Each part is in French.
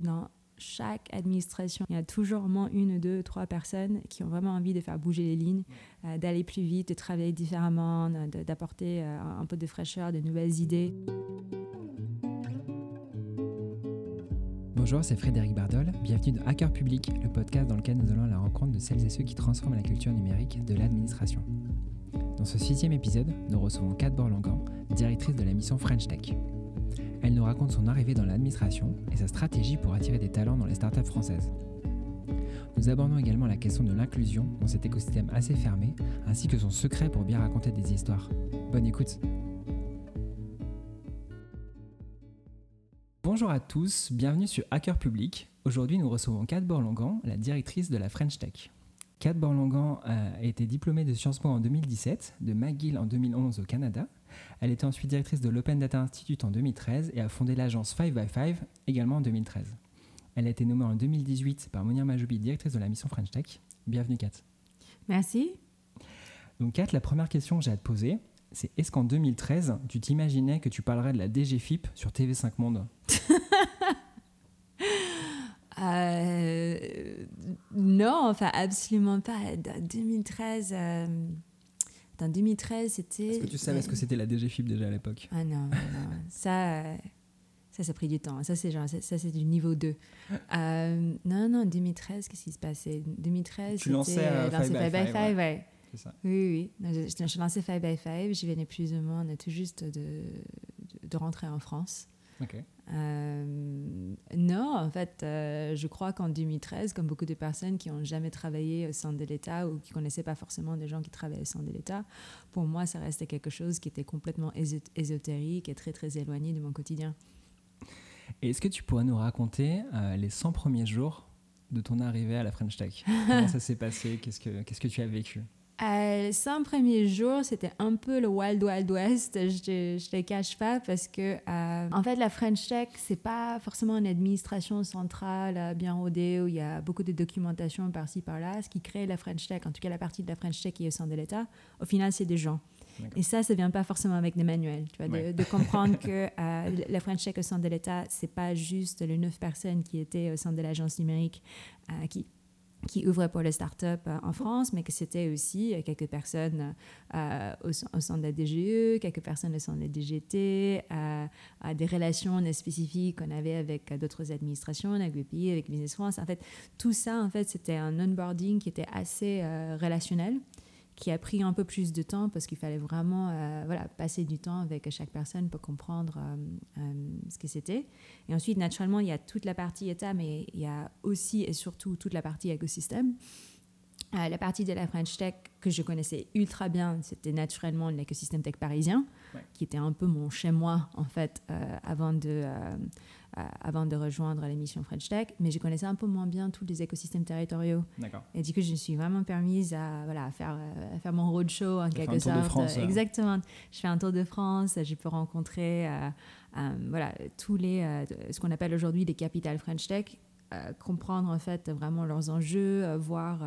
Dans chaque administration, il y a toujours au moins une, deux, trois personnes qui ont vraiment envie de faire bouger les lignes, euh, d'aller plus vite, de travailler différemment, d'apporter euh, un peu de fraîcheur, de nouvelles idées. Bonjour, c'est Frédéric Bardol. Bienvenue dans Hacker Public, le podcast dans lequel nous allons à la rencontre de celles et ceux qui transforment la culture numérique de l'administration. Dans ce sixième épisode, nous recevons Kat Borlangan, directrice de la mission French Tech. Elle nous raconte son arrivée dans l'administration et sa stratégie pour attirer des talents dans les startups françaises. Nous abordons également la question de l'inclusion dans cet écosystème assez fermé, ainsi que son secret pour bien raconter des histoires. Bonne écoute Bonjour à tous, bienvenue sur Hacker Public. Aujourd'hui, nous recevons Kat Borlangan, la directrice de la French Tech. Kat Borlangan a été diplômée de Sciences Po en 2017, de McGill en 2011 au Canada elle était ensuite directrice de l'Open Data Institute en 2013 et a fondé l'agence 5by5 également en 2013. Elle a été nommée en 2018 par Mounir Majoubi, directrice de la mission French Tech. Bienvenue Kat. Merci. Donc Kat, la première question que j'ai à te poser, c'est est-ce qu'en 2013, tu t'imaginais que tu parlerais de la DGFIP sur TV5 Monde? Euh, Non, enfin absolument pas. 2013... En 2013, c'était. Est-ce que tu savais ce que c'était la DGFIP déjà à l'époque? Ah non, non. ça, euh, ça, ça a pris du temps. Ça, c'est genre, ça, c'est du niveau 2. Euh, non, non, 2013, qu'est-ce qui se passait? 2013, tu lançais euh, 5 by 5, ouais. C'est ça. Oui, oui. Je, je, je lançais 5 by 5. Je venais plus ou moins tout juste de, de, de rentrer en France. Euh, non, en fait, euh, je crois qu'en 2013, comme beaucoup de personnes qui n'ont jamais travaillé au sein de l'État ou qui ne connaissaient pas forcément des gens qui travaillaient au sein de l'État, pour moi, ça restait quelque chose qui était complètement ésotérique et très, très éloigné de mon quotidien. Est-ce que tu pourrais nous raconter euh, les 100 premiers jours de ton arrivée à la French Tech? Comment ça s'est passé? Qu'est-ce que tu as vécu? Euh, les 100 premiers jours, c'était un peu le Wild Wild West, je ne te cache pas, parce que, euh, en fait, la French Tech, c'est pas forcément une administration centrale euh, bien rodée où il y a beaucoup de documentation par-ci, par-là. Ce qui crée la French Tech, en tout cas la partie de la French Tech qui est au sein de l'État, au final, c'est des gens. Et ça, ça vient pas forcément avec des manuels, tu vois, de, de, comprendre que la French Tech au sein de l'État, c'est pas juste les neuf personnes qui étaient au sein de l'agence numérique qui qui ouvrait pour les startups euh, en France, mais que c'était aussi euh, quelques personnes euh, au, sein de la DGE, quelques personnes au sein de la DGT, à des relations spécifiques qu'on avait avec d'autres administrations, avec BPI, avec Business France. En fait, tout ça, en fait, c'était un onboarding qui était assez relationnel qui a pris un peu plus de temps parce qu'il fallait vraiment euh, voilà, passer du temps avec chaque personne pour comprendre euh, euh, ce que c'était. Et ensuite, naturellement, il y a toute la partie État, mais il y a aussi et surtout toute la partie écosystème. la partie de la French Tech que je connaissais ultra bien, c'était naturellement l'écosystème tech parisien, qui était un peu mon chez-moi, en fait, avant de avant de rejoindre l'émission French Tech, mais je connaissais un peu moins bien tous les écosystèmes territoriaux. Et du coup, je me suis vraiment permise à, voilà, faire, euh, faire mon roadshow en quelque sorte. France, Exactement. Je fais un tour de France, je peux rencontrer euh, voilà, tous les, ce qu'on appelle aujourd'hui les capitales French Tech, comprendre en fait vraiment leurs enjeux, voir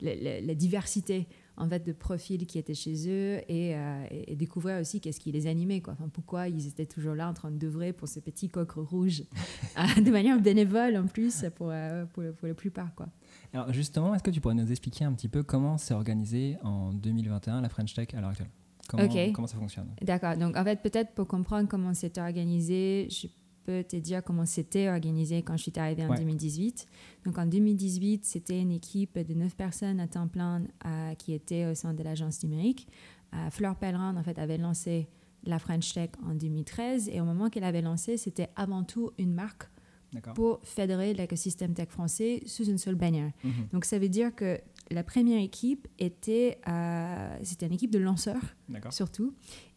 la diversité en fait de profils qui étaient chez eux et, euh, découvrir aussi qu'est-ce qui les animait quoi. Enfin, pourquoi ils étaient toujours là en train de d'œuvrer pour ces petits coqs rouges euh, de manière bénévole en plus pour, euh, pour, pour, la plupart quoi. Alors justement, est-ce que tu pourrais nous expliquer un petit peu comment s'est organisé en 2021 la French Tech à l'heure actuelle? Comment, comment ça fonctionne? D'accord. Donc en fait peut-être pour comprendre comment c'était organisé, je peux te dire comment c'était organisé quand je suis arrivée en 2018. Donc en 2018, c'était une équipe de neuf personnes à temps plein euh, qui était au sein de l'agence numérique. Euh, Fleur Pellerin, en fait, avait lancé la French Tech en 2013 et au moment qu'elle avait lancé, c'était avant tout une marque pour fédérer l'écosystème tech français sous une seule bannière. Mhm. Donc ça veut dire que la première équipe était, euh, c'était une équipe de lanceurs surtout,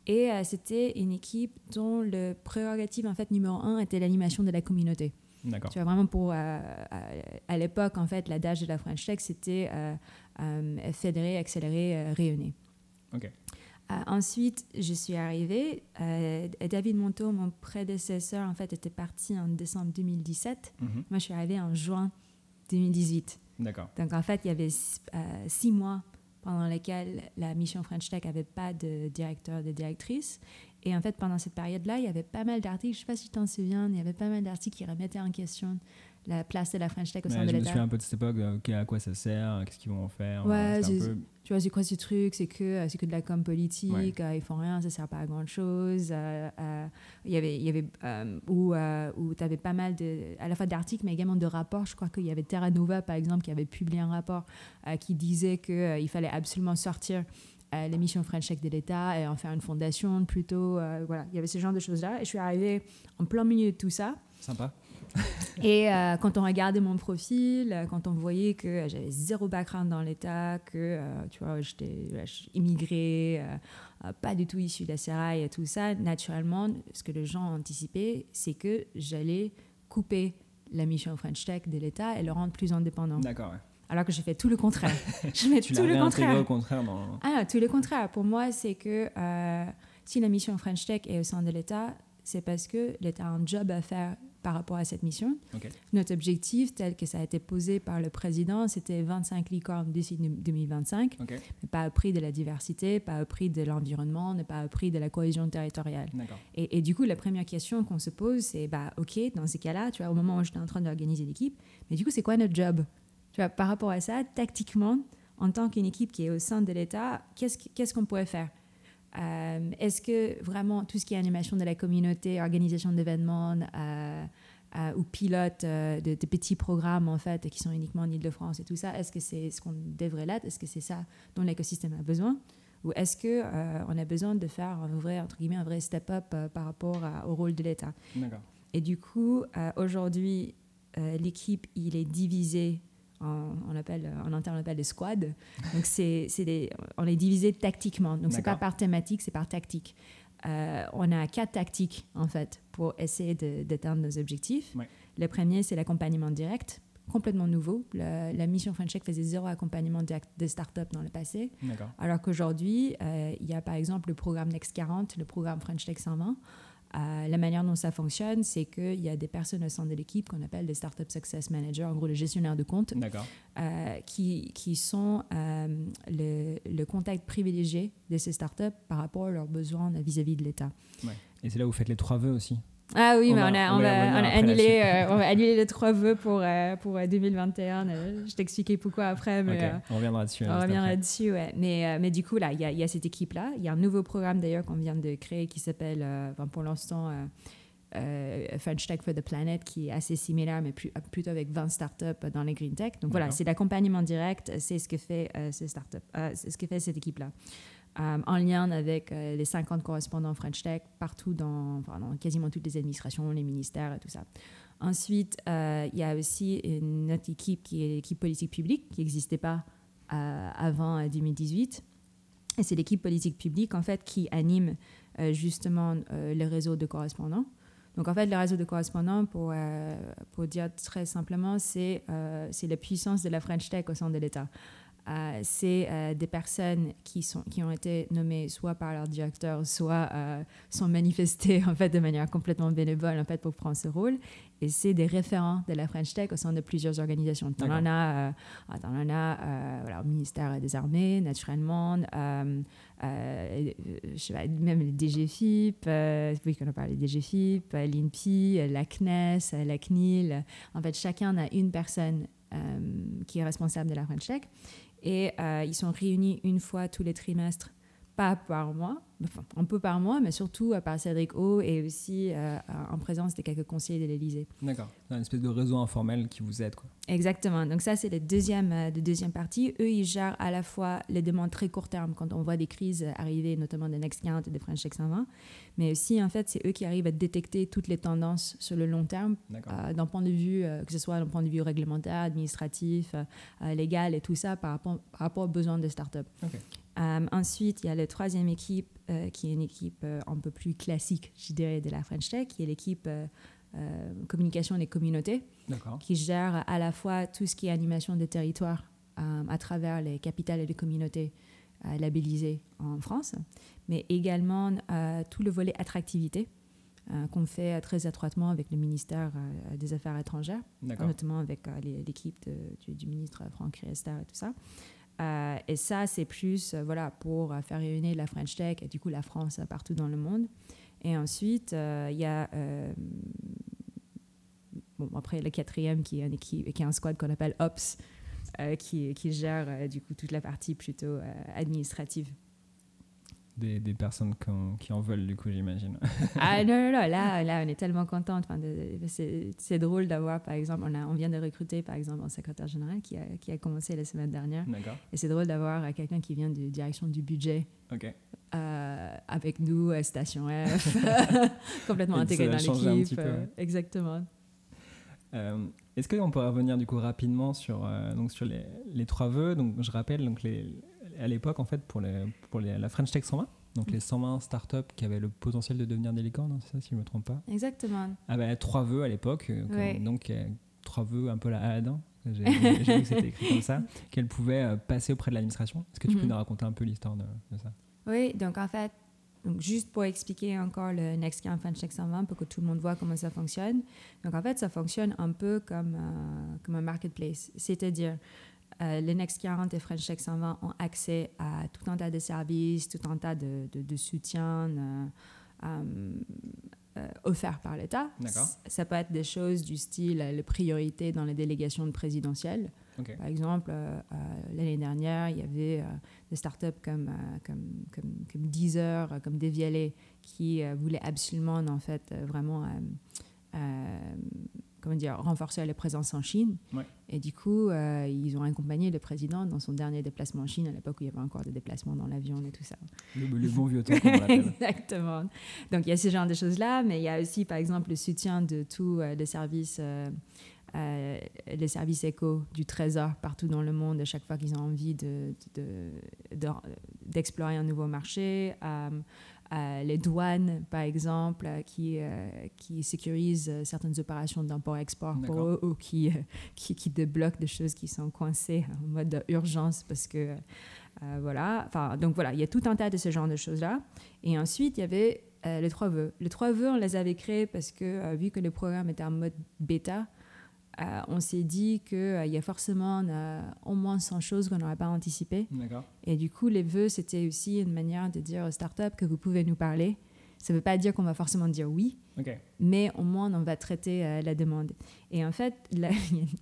et euh, c'était une équipe dont le prérogative en fait numéro un était l'animation de la communauté. D'accord. Tu vois, vraiment pour, euh, euh, à l'époque, en fait, l'adage de la French Tech, c'était fédérer, accélérer, rayonner. OK. ensuite, je suis arrivée. David Monteau, mon prédécesseur, en fait, était parti en décembre 2017. Mhm. Moi, je suis arrivée en juin 2018. D'accord. Donc, en fait, il y avait six mois pendant lesquelles la mission French Tech n'avait pas de directeur, de directrice. Et en fait, pendant cette période-là, il y avait pas mal d'articles, je ne sais pas si tu t'en souviens, il y avait pas mal d'articles qui remettaient en question la place de la French Tech au sein de je me l'État. souviens un peu de cette époque, euh, à quoi ça sert, qu'est-ce qu'ils vont en faire. Ouais, euh, un peu- Tu vois, c'est quoi ce truc? C'est que, euh, c'est que de la com politique, Ouais. euh, ils font rien, ça sert pas à grand chose. il y avait, il y avait euh, où, euh, où tu avais pas mal de, à la fois d'articles, mais également de rapports. Je crois qu'il y avait Terra Nova, par exemple, qui avait publié un rapport euh, qui disait qu'il fallait absolument sortir euh, l'émission French Tech de l'État et en faire une fondation plutôt. euh, voilà, il y avait ce genre de choses-là. Et je suis arrivée en plein milieu de tout ça. Sympa. Et euh, quand on regardait mon profil, euh, quand on voyait que j'avais zéro background dans l'État, que euh, tu vois, j'étais immigrée, euh, euh, pas du tout issue d'Asserail et tout ça, naturellement, ce que les gens ont anticipé, c'est que j'allais couper la mission French Tech de l'État et le rendre plus indépendant. D'accord, ouais. Alors que j'ai fait tout le contraire. je fais Tu tout le contraire. au contraire dans. Ah, tout le contraire. Pour moi, c'est que euh, si la mission French Tech est au sein de l'État, c'est parce que l'État a un job à faire par rapport à cette mission. Notre objectif, tel que ça a été posé par le président, c'était 25 licornes d'ici 2025, Ok, mais pas au prix de la diversité, pas au prix de l'environnement, ne pas au prix de la cohésion territoriale. Et, et du coup, la première question qu'on se pose, c'est bah, OK, dans ces cas-là, tu vois, au moment où j'étais en train d'organiser l'équipe, mais du coup, c'est quoi notre job? Tu vois, par rapport à ça, tactiquement, en tant qu'une équipe qui est au sein de l'État, qu'est-ce qu- qu'est-ce qu'on pourrait faire? Euh, Est-ce que vraiment tout ce qui est animation de la communauté, organisation d'événements euh, euh, ou pilote de, de petits programmes en fait qui sont uniquement en Ile-de-France et tout ça, est-ce que c'est ce qu'on devrait l'être? Est-ce que c'est ça dont l'écosystème a besoin? Ou est-ce que euh, on a besoin de faire un vrai entre guillemets un vrai step-up euh, par rapport à- au rôle de l'État? D'accord. Et du coup, euh, aujourd'hui, l'équipe il est divisée en, on appelle en interne on appelle des squads. Donc c'est c'est des on est divisé tactiquement. Donc c'est pas par thématique, c'est par tactique. Euh, on a quatre tactiques en fait pour essayer d'atteindre nos objectifs. Ouais. Le premier c'est l'accompagnement direct, complètement nouveau. Le- la mission French Tech faisait zéro accompagnement direct de start-up dans le passé. Alors qu'aujourd'hui, euh, il y a par exemple le programme Next 40, le programme French Tech 120. Euh, la manière dont ça fonctionne, c'est qu'il y a des personnes au sein de l'équipe qu'on appelle des Startup Success Managers, en gros les gestionnaires de compte, euh, qui, qui sont euh, le, le contact privilégié de ces startups par rapport à leurs besoins vis-à-vis de l'État. Et c'est là où vous faites les trois vœux aussi. Ah oui, On mais on a, on on va on a après annulé, euh, on va annuler les trois vœux pour, euh, pour euh, 2021. Euh, Je t'expliquais pourquoi après, mais... On reviendra dessus. on juste revient après. là-dessus, ouais. Mais, mais du coup, là, il y a, il y a cette équipe-là. Il y a un nouveau programme d'ailleurs qu'on vient de créer qui s'appelle, enfin, pour l'instant, French Tech for the Planet, qui est assez similaire, mais plus- plutôt avec 20 startups dans les green tech. Donc voilà, c'est l'accompagnement direct, c'est ce que fait ces startups, c'est ce que fait cette équipe-là. Euh, en lien avec euh, les 50 correspondants French Tech partout dans, enfin, dans quasiment toutes les administrations, les ministères et tout ça. Ensuite, euh, il y a aussi une autre équipe qui est l'équipe politique publique, qui n'existait pas avant euh, 2018. Et c'est l'équipe politique publique, en fait, qui anime justement le réseau de correspondants. Donc, en fait, le réseau de correspondants, pour, dire très simplement, c'est la puissance de la French Tech au sein de l'État. Euh, c'est euh, des personnes qui, sont, qui ont été nommées soit par leur directeur, soit euh, sont manifestées en fait, de manière complètement bénévole en fait, pour prendre ce rôle. Et c'est des référents de la French Tech au sein de plusieurs organisations. T'en en as, euh, ah, en euh, voilà, au ministère des Armées, naturellement, je sais pas, même le DGFIP, oui, qu'on a parlé DGFIP, euh, l'INPI, la CNES, la CNIL. En fait, chacun a une personne qui est responsable de la French Tech. Et euh, ils sont réunis une fois tous les trimestres, pas par mois, enfin un peu par mois, mais surtout euh, par Cédric O et aussi euh, en présence de quelques conseillers de l'Élysée. D'accord. C'est une espèce de réseau informel qui vous aide. Quoi. Exactement. Donc ça, c'est la deuxième, euh, de deuxième partie. Eux, ils gèrent à la fois les demandes très court terme quand on voit des crises arriver, notamment des Next 40 et des French Tech 120. Mais aussi, en fait, c'est eux qui arrivent à détecter toutes les tendances sur le long terme euh, d'un point de vue, euh, que ce soit d'un point de vue réglementaire, administratif, légal et tout ça par rapport, par rapport aux besoins des startups. Ensuite, il y a la troisième équipe qui est une équipe un peu plus classique, je dirais, de la French Tech, qui est l'équipe communication des communautés qui gère à la fois tout ce qui est animation des territoires euh, à travers les capitales et les communautés euh, labellisées en France, mais également euh, tout le volet attractivité euh, qu'on fait euh, très étroitement avec le ministère euh, des Affaires étrangères, notamment avec euh, l'équipe du, ministre Franck Riester et tout ça. Euh, et ça, c'est plus euh, voilà, pour euh, faire réunir la French Tech et du coup la France euh, partout dans le monde. Et ensuite, euh, il y a euh, bon, après, le quatrième qui est, un, qui, qui est un squad qu'on appelle Ops, qui, qui, gère du coup toute la partie plutôt administrative des, des personnes qui en, veulent, du coup, j'imagine. ah non, non, non, là, là on est tellement contente. Enfin, c'est drôle d'avoir, par exemple, on, a, on vient de recruter, par exemple, un secrétaire général qui a, qui a commencé la semaine dernière. D'accord. Et c'est drôle d'avoir euh, quelqu'un qui vient de direction du budget. Euh, avec nous, euh, Station F, complètement intégré dans l'équipe. exactement. Est-ce qu'on pourrait revenir du coup rapidement sur, donc sur les, les, trois vœux? Donc, Je rappelle, donc les, à l'époque, en fait, pour, les, pour les, la French Tech 120, donc les 120 startups qui avaient le potentiel de devenir des licornes, hein, c'est ça, si je ne me trompe pas Exactement. Ah bah, trois vœux à l'époque, euh, donc euh, trois vœux un peu la Aladdin. J'ai vu que c'était écrit comme ça, qu'elle pouvait euh, passer auprès de l'administration. Est-ce que tu peux mhm. nous raconter un peu l'histoire de, ça? Oui, donc en fait, donc juste pour expliquer encore le NextGen French Tech 120 pour que tout le monde voit comment ça fonctionne. Donc en fait, ça fonctionne un peu comme, comme un marketplace. C'est-à-dire, euh, les Next 40 et French Tech 120 ont accès à tout un tas de services, tout un tas de, de, soutien euh, euh, offerts par l'État. Ça peut être des choses du style les priorités dans les délégations présidentielles. Par exemple, l'année dernière, il y avait des startups comme, comme, comme, comme, Deezer, comme Devialet, qui voulaient absolument, en fait, vraiment comment dire, renforcer la présence en Chine. Et du coup, euh, ils ont accompagné le président dans son dernier déplacement en Chine, à l'époque où il y avait encore des déplacements dans l'avion et tout ça. Le, bon vieux temps, Exactement. Donc, il y a ce genre de choses-là, mais il y a aussi, par exemple, le soutien de tous euh, les services... Euh, les services éco du Trésor partout dans le monde à chaque fois qu'ils ont envie d'explorer de, de, un nouveau marché, les douanes, par exemple, euh, qui, euh, qui sécurisent euh, certaines opérations d'import-export pour eux ou qui, qui, qui, débloquent des choses qui sont coincées en mode urgence parce que, voilà. Enfin, donc voilà, il y a tout un tas de ce genre de choses-là. Et ensuite, il y avait les trois vœux. Les trois vœux, on les avait créés parce que, vu que le programme était en mode bêta, euh, on s'est dit qu'il euh, y a forcément euh, au moins 100 choses qu'on n'aurait pas anticipées. Et du coup, les vœux, c'était aussi une manière de dire aux startups que vous pouvez nous parler. Ça ne veut pas dire qu'on va forcément dire oui, mais au moins on va traiter la demande. Et en fait, il y a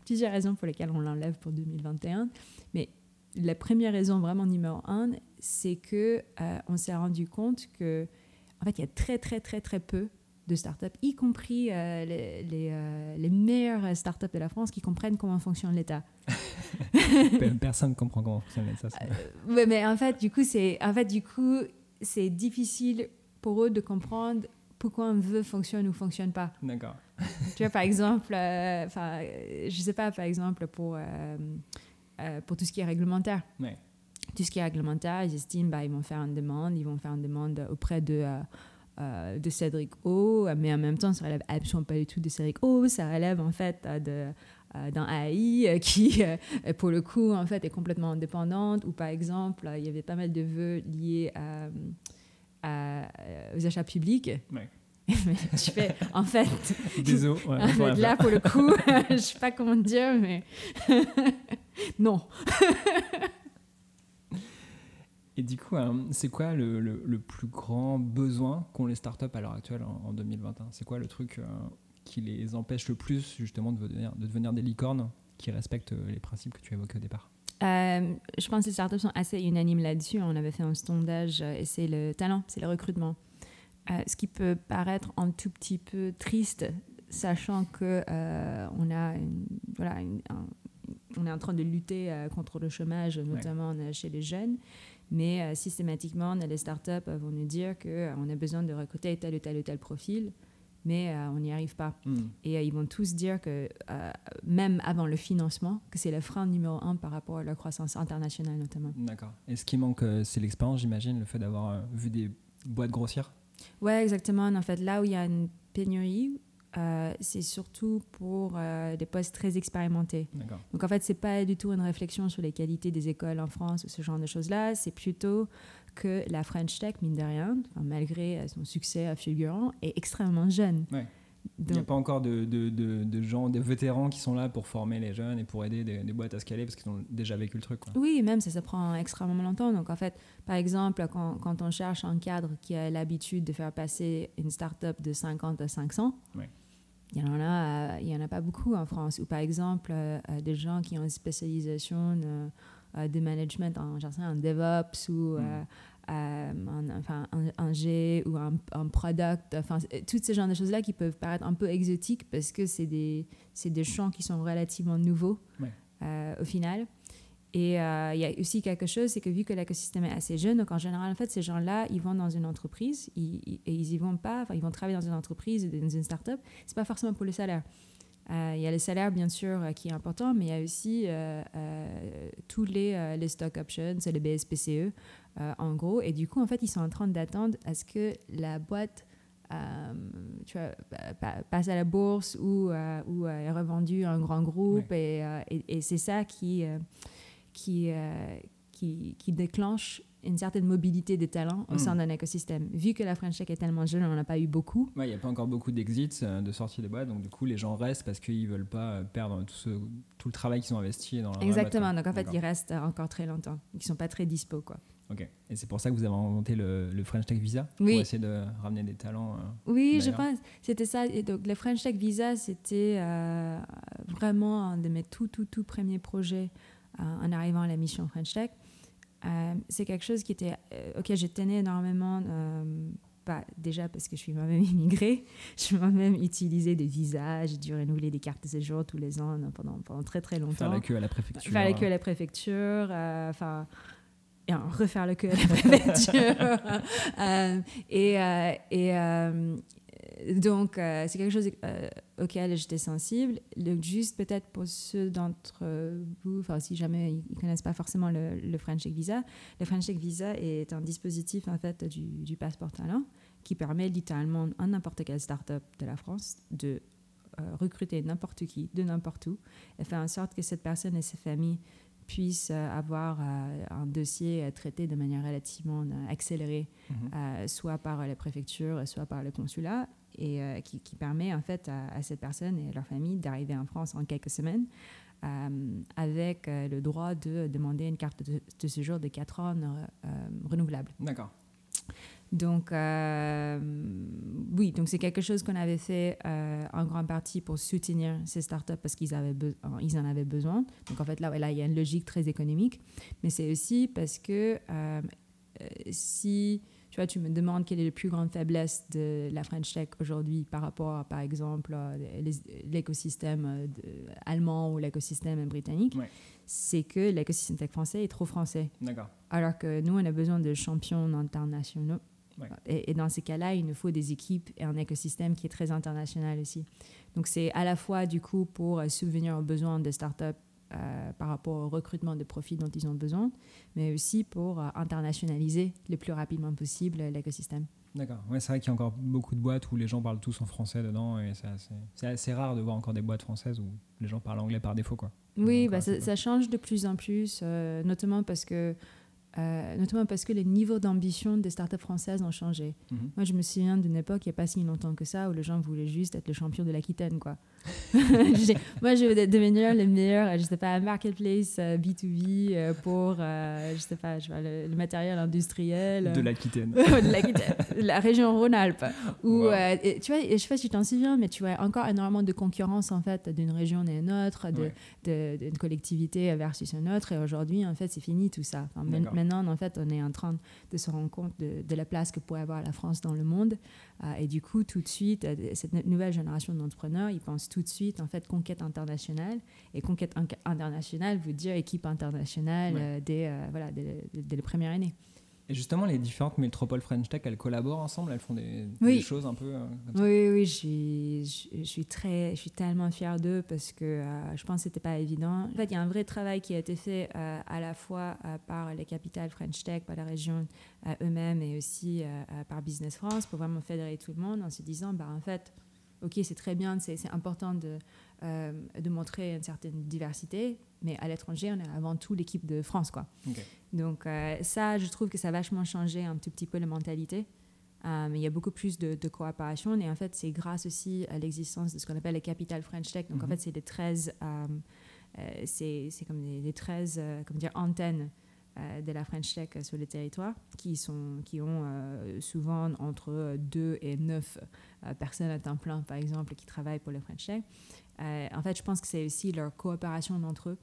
plusieurs raisons pour lesquelles on l'enlève pour 2021. Mais la première raison, vraiment numéro un, c'est que on s'est rendu compte que en fait, il y a très, très, très, très peu de startups, y compris euh, les, les, euh, les, meilleures startups de la France qui comprennent comment fonctionne l'État. Personne ne comprend comment fonctionne l'État. Euh, ouais, mais en fait, du coup, c'est en fait, du coup, c'est difficile pour eux de comprendre pourquoi un vœu fonctionne ou fonctionne pas. D'accord. tu vois, par exemple, enfin, je sais pas, par exemple, pour, pour tout ce qui est réglementaire. Tout ce qui est réglementaire, ils estiment, bah, ils vont faire une demande, ils vont faire une demande auprès de euh, de Cédric O, mais en même temps, ça relève absolument pas du tout de Cédric O, ça relève en fait de, euh, d'un AI qui, euh, pour le coup, en fait, est complètement indépendante, ou par exemple, il y avait pas mal de vœux liés à, aux achats publics. Ouais. je fais, en fait, Désolé, là pour le coup, je sais pas comment dire, mais non. Et du coup, hein, c'est quoi le, le, plus grand besoin qu'ont les startups à l'heure actuelle en, 2021 C'est quoi le truc euh, qui les empêche le plus justement de devenir, de devenir des licornes qui respectent les principes que tu évoquais au départ? Euh, je pense que les startups sont assez unanimes là-dessus. On avait fait un sondage euh, et c'est le talent, c'est le recrutement. ce qui peut paraître un tout petit peu triste, sachant que on a voilà, on est en train de lutter contre le chômage, notamment chez les jeunes. Mais euh, systématiquement, les startups vont nous dire qu'on euh, a besoin de recruter tel ou tel ou tel profil, mais euh, on n'y arrive pas. Hmm. Et ils vont tous dire que, même avant le financement, que c'est le frein numéro un par rapport à la croissance internationale notamment. D'accord. Et ce qui manque, c'est l'expérience, j'imagine, le fait d'avoir vu des boîtes grossières? Ouais, exactement. En fait, là où il y a une pénurie, euh, c'est surtout pour euh, des postes très expérimentés. Donc en fait, c'est pas du tout une réflexion sur les qualités des écoles en France ou ce genre de choses-là. C'est plutôt que la French Tech, mine de rien, malgré son succès fulgurant, est extrêmement jeune. Il n'y a pas encore de, de, de, gens, des vétérans qui sont là pour former les jeunes et pour aider des, boîtes à scaler parce qu'ils ont déjà vécu le truc. Quoi. Oui, même ça, ça prend extrêmement longtemps. Donc en fait, par exemple, quand, quand on cherche un cadre qui a l'habitude de faire passer une start-up de 50 à 500, il y en a, il y en a pas beaucoup en France. Ou par exemple, des gens qui ont une spécialisation de management en, en DevOps ou mm. un, enfin, un, G ou un, un, product, enfin, toutes ces genres de choses-là qui peuvent paraître un peu exotiques parce que c'est des, des champs qui sont relativement nouveaux au final. Et euh, il y a aussi quelque chose, c'est que vu que l'écosystème est assez jeune, donc en général, en fait, ces gens-là, ils vont dans une entreprise ils, et ils y vont pas, enfin, ils vont travailler dans une entreprise, dans une start-up. C'est pas forcément pour le salaire. Euh, il y a le salaire, bien sûr, euh, qui est important, mais il y a aussi tous les, les stock options, c'est le BSPCE, en gros. Et du coup, en fait, ils sont en train d'attendre à ce que la boîte tu vois, passe à la bourse ou, ou est revendue à un grand groupe. Et, et, et c'est ça qui qui, euh, qui, qui, déclenche une certaine mobilité des talents au sein hmm. d'un écosystème. Vu que la French Tech est tellement jeune, on n'en a pas eu beaucoup. Il n'y a pas encore beaucoup d'exits, euh, de sorties de boîtes, donc du coup les gens restent parce qu'ils ne veulent pas euh, perdre tout, ce, tout le travail qu'ils ont investi dans leur Exactement, donc en fait ils restent encore très longtemps, ils ne sont pas très dispo. Quoi. Ok, et c'est pour ça que vous avez inventé le, le French Tech Visa? Oui. Pour essayer de ramener des talents Oui, je pense, c'était ça. Et donc le French Tech Visa, c'était vraiment un de mes tout, tout, tout premiers projets en arrivant à la mission French Tech. Euh, c'est quelque chose qui était, euh, auquel je tenais énormément, euh, pas déjà parce que je suis moi-même immigrée, je suis moi-même utilisé des visas, j'ai dû renouveler des cartes de séjour tous les ans pendant, pendant très très longtemps. Faire la queue à la préfecture. Faire la queue à la préfecture, enfin, refaire la queue à la préfecture. et, et, donc, euh, c'est quelque chose euh, auquel j'étais sensible. Donc, juste peut-être pour ceux d'entre vous, enfin, si jamais ils ne connaissent pas forcément le, French Tech Visa, le French Tech Visa est un dispositif en fait du, passeport talent qui permet littéralement à n'importe quelle start-up de la France de euh, recruter n'importe qui, de n'importe où, et faire en sorte que cette personne et ses familles puissent avoir un dossier traité de manière relativement accélérée, mhm. soit par la préfecture, soit par le consulat, et euh, qui, permet en fait à, cette personne et à leur famille d'arriver en France en quelques semaines euh, avec euh, le droit de demander une carte de, séjour de 4 ans renouvelable. D'accord. Donc, oui, donc c'est quelque chose qu'on avait fait en grande partie pour soutenir ces startups parce qu'ils avaient ils en avaient besoin. Donc, en fait, là, là, il y a une logique très économique, mais c'est aussi parce que si tu vois, tu me demandes quelle est la plus grande faiblesse de la French Tech aujourd'hui par rapport à, par exemple, l'écosystème euh, allemand ou l'écosystème britannique. C'est que l'écosystème tech français est trop français. D'accord. Alors que nous, on a besoin de champions internationaux. Et, dans ces cas-là, il nous faut des équipes et un écosystème qui est très international aussi. Donc, c'est à la fois, du coup, pour subvenir aux besoins des startups euh, par rapport au recrutement de profits dont ils ont besoin, mais aussi pour euh, internationaliser le plus rapidement possible l'écosystème. D'accord. Ouais, c'est vrai qu'il y a encore beaucoup de boîtes où les gens parlent tous en français dedans et c'est assez, assez, rare de voir encore des boîtes françaises où les gens parlent anglais par défaut. Quoi. Oui, bah, ça, change de plus en plus, euh, notamment parce que euh, notamment parce que les niveaux d'ambition des startups françaises ont changé. Mhm. Moi, je me souviens d'une époque, il n'y a pas si longtemps que ça, où les gens voulaient juste être le champion de l'Aquitaine, quoi. moi, je veux devenir le meilleur, je sais pas, marketplace B2B euh, euh, pour, je sais pas, je vois, le, matériel industriel. De l'Aquitaine. de l'Aquitaine, la région Rhône-Alpes. Ou, tu vois, je sais pas si tu t'en souviens, mais tu vois encore énormément de concurrence, en fait, d'une région à une autre, d'une collectivité versus une autre. Et aujourd'hui, en fait, c'est fini tout ça. Enfin, maintenant, en fait, on est en train de se rendre compte de, la place que pourrait avoir la France dans le monde. Euh, et du coup, tout de suite, euh, cette nouvelle génération d'entrepreneurs, ils pensent tout de suite, en fait, conquête internationale. Et conquête internationale veut dire équipe internationale euh, dès, voilà, dès, dès, la première année. Et justement, les différentes métropoles French Tech, elles collaborent ensemble, elles font des, choses un peu. Euh, oui, oui, je suis, je, suis très, je suis tellement fière d'eux parce que euh, je pense que c'était pas évident. En fait, il y a un vrai travail qui a été fait euh, à la fois par les capitales French Tech, par la région eux-mêmes et aussi par Business France pour vraiment fédérer tout le monde en se disant, bah en fait, ok, c'est très bien, c'est important de, de montrer une certaine diversité, mais à l'étranger, on est avant tout l'équipe de France, quoi. Donc euh, ça, je trouve que ça a vachement changé un tout petit peu la mentalité. Euh, il y a beaucoup plus de, coopération et en fait, c'est grâce aussi à l'existence de ce qu'on appelle les Capital French Tech. Donc en mhm. fait, c'est des 13, euh, c'est comme des, 13 comme dire, antennes de la French Tech sur le territoire, qui, sont, qui ont souvent entre 2 et 9 personnes à temps plein, par exemple, qui travaillent pour le French Tech. en fait, je pense que c'est aussi leur coopération entre eux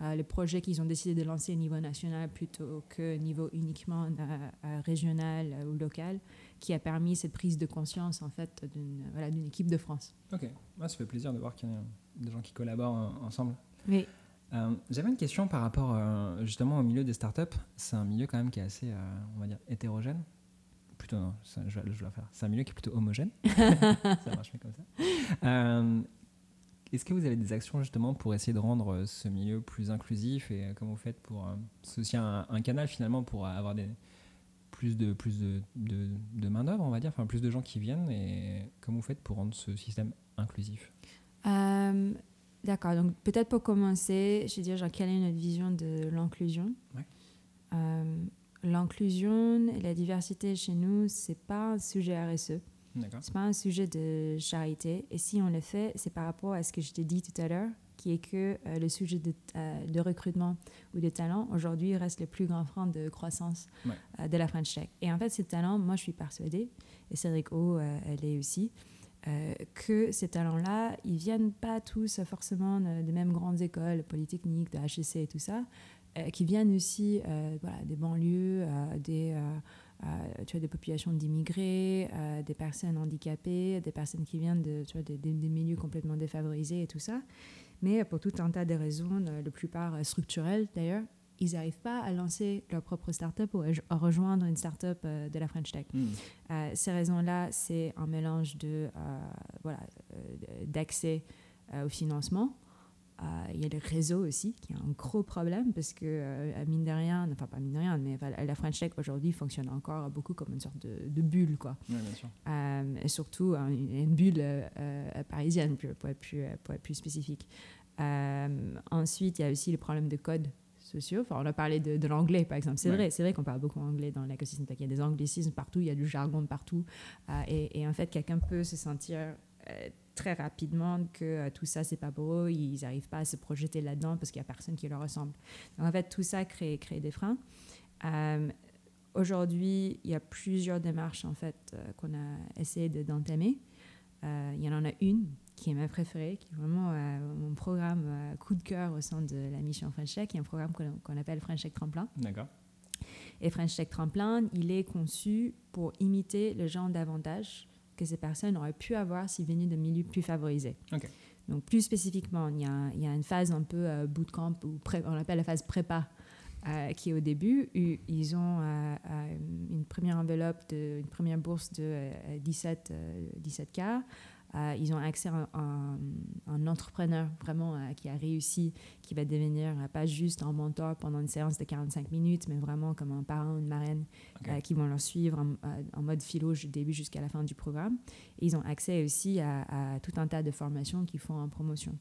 euh, les projets qu'ils ont décidé de lancer au niveau national plutôt que niveau uniquement euh, euh, régional ou local, qui a permis cette prise de conscience en fait d'une voilà, équipe de France. Ok, ça fait plaisir de voir qu'il y a des gens qui collaborent ensemble. Oui. J'avais une question par rapport justement au milieu des startups. C'est un milieu quand même qui est assez, on va dire, hétérogène. Plutôt non, je, je, dois faire. C'est un milieu qui est plutôt homogène. ça marche mieux comme ça. Est-ce que vous avez des actions justement pour essayer de rendre euh, ce milieu plus inclusif et euh, comment vous faites pour. Euh, c'est aussi un, canal finalement pour avoir des, plus de, plus de, de, main-d'œuvre, on va dire, enfin plus de gens qui viennent et comment vous faites pour rendre ce système inclusif? D'accord, donc peut-être pour commencer, je vais dire genre, quelle est notre vision de l'inclusion? L'inclusion et la diversité chez nous, c'est pas un sujet RSE. C'est pas un sujet de charité. Et si on le fait, c'est par rapport à ce que je t'ai dit tout à l'heure, qui est que euh, le sujet de, euh, de, recrutement ou de talent, aujourd'hui, reste le plus grand frein de croissance euh, de la French Tech. Et en fait, ces talents, moi, je suis persuadée, et Cédric O, elle est aussi, que ces talents-là, ils viennent pas tous forcément des mêmes grandes écoles, polytechniques, de HEC et tout ça, qui viennent aussi voilà, des banlieues, des euh, tu as des populations d'immigrés, euh, des personnes handicapées, des personnes qui viennent de, tu vois, des, milieux complètement défavorisés et tout ça. Mais pour tout un tas de raisons, euh, la plupart structurelles d'ailleurs, ils n'arrivent pas à lancer leur propre start-up ou à rejoindre une start-up de la French Tech. Hmm. ces raisons-là, c'est un mélange de, voilà, d'accès au financement, euh, il y a le réseau aussi, qui est un gros problème parce que, euh, mine de rien, enfin pas mine de rien, mais la French Tech aujourd'hui fonctionne encore beaucoup comme une sorte de, bulle, quoi. bien sûr. Euh, et surtout une, bulle parisienne, pour être plus, pour être plus spécifique. ensuite, il y a aussi le problème de code sociaux. Enfin, on a parlé de, l'anglais, par exemple. C'est vrai, c'est vrai qu'on parle beaucoup anglais dans l'écosystème Il y a des anglicismes partout, il y a du jargon partout. et, et, en fait, quelqu'un peut se sentir très rapidement que euh, tout ça, c'est pas beau, ils n'arrivent pas à se projeter là-dedans parce qu'il n'y a personne qui leur ressemble. Donc, en fait, tout ça crée, crée des freins. Euh, aujourd'hui, il y a plusieurs démarches en fait euh, qu'on a essayé d'entamer. il y en a une qui est ma préférée, qui est vraiment mon programme coup de cœur au sein de la mission French Tech, qui est un programme qu'on appelle French Tech Tremplin. D'accord. Et French Tech Tremplin, il est conçu pour imiter le genre d'avantages que ces personnes auraient pu avoir s'ils venaient de milieux plus favorisés. Donc, plus spécifiquement, il y, a, il y, a, une phase un peu euh, bootcamp, ou on appelle la phase prépa, euh, qui est au début. Ils ont euh, une première enveloppe, de, une première bourse de 17, 17K. Euh, ils ont accès à un, entrepreneur vraiment euh, qui a réussi, qui va devenir euh, pas juste un mentor pendant une séance de 45 minutes, mais vraiment comme un parent, une marraine, qui vont leur suivre en, mode philo du début jusqu'à la fin du programme. Et ils ont accès aussi à, tout un tas de formations qu'ils font en promotion.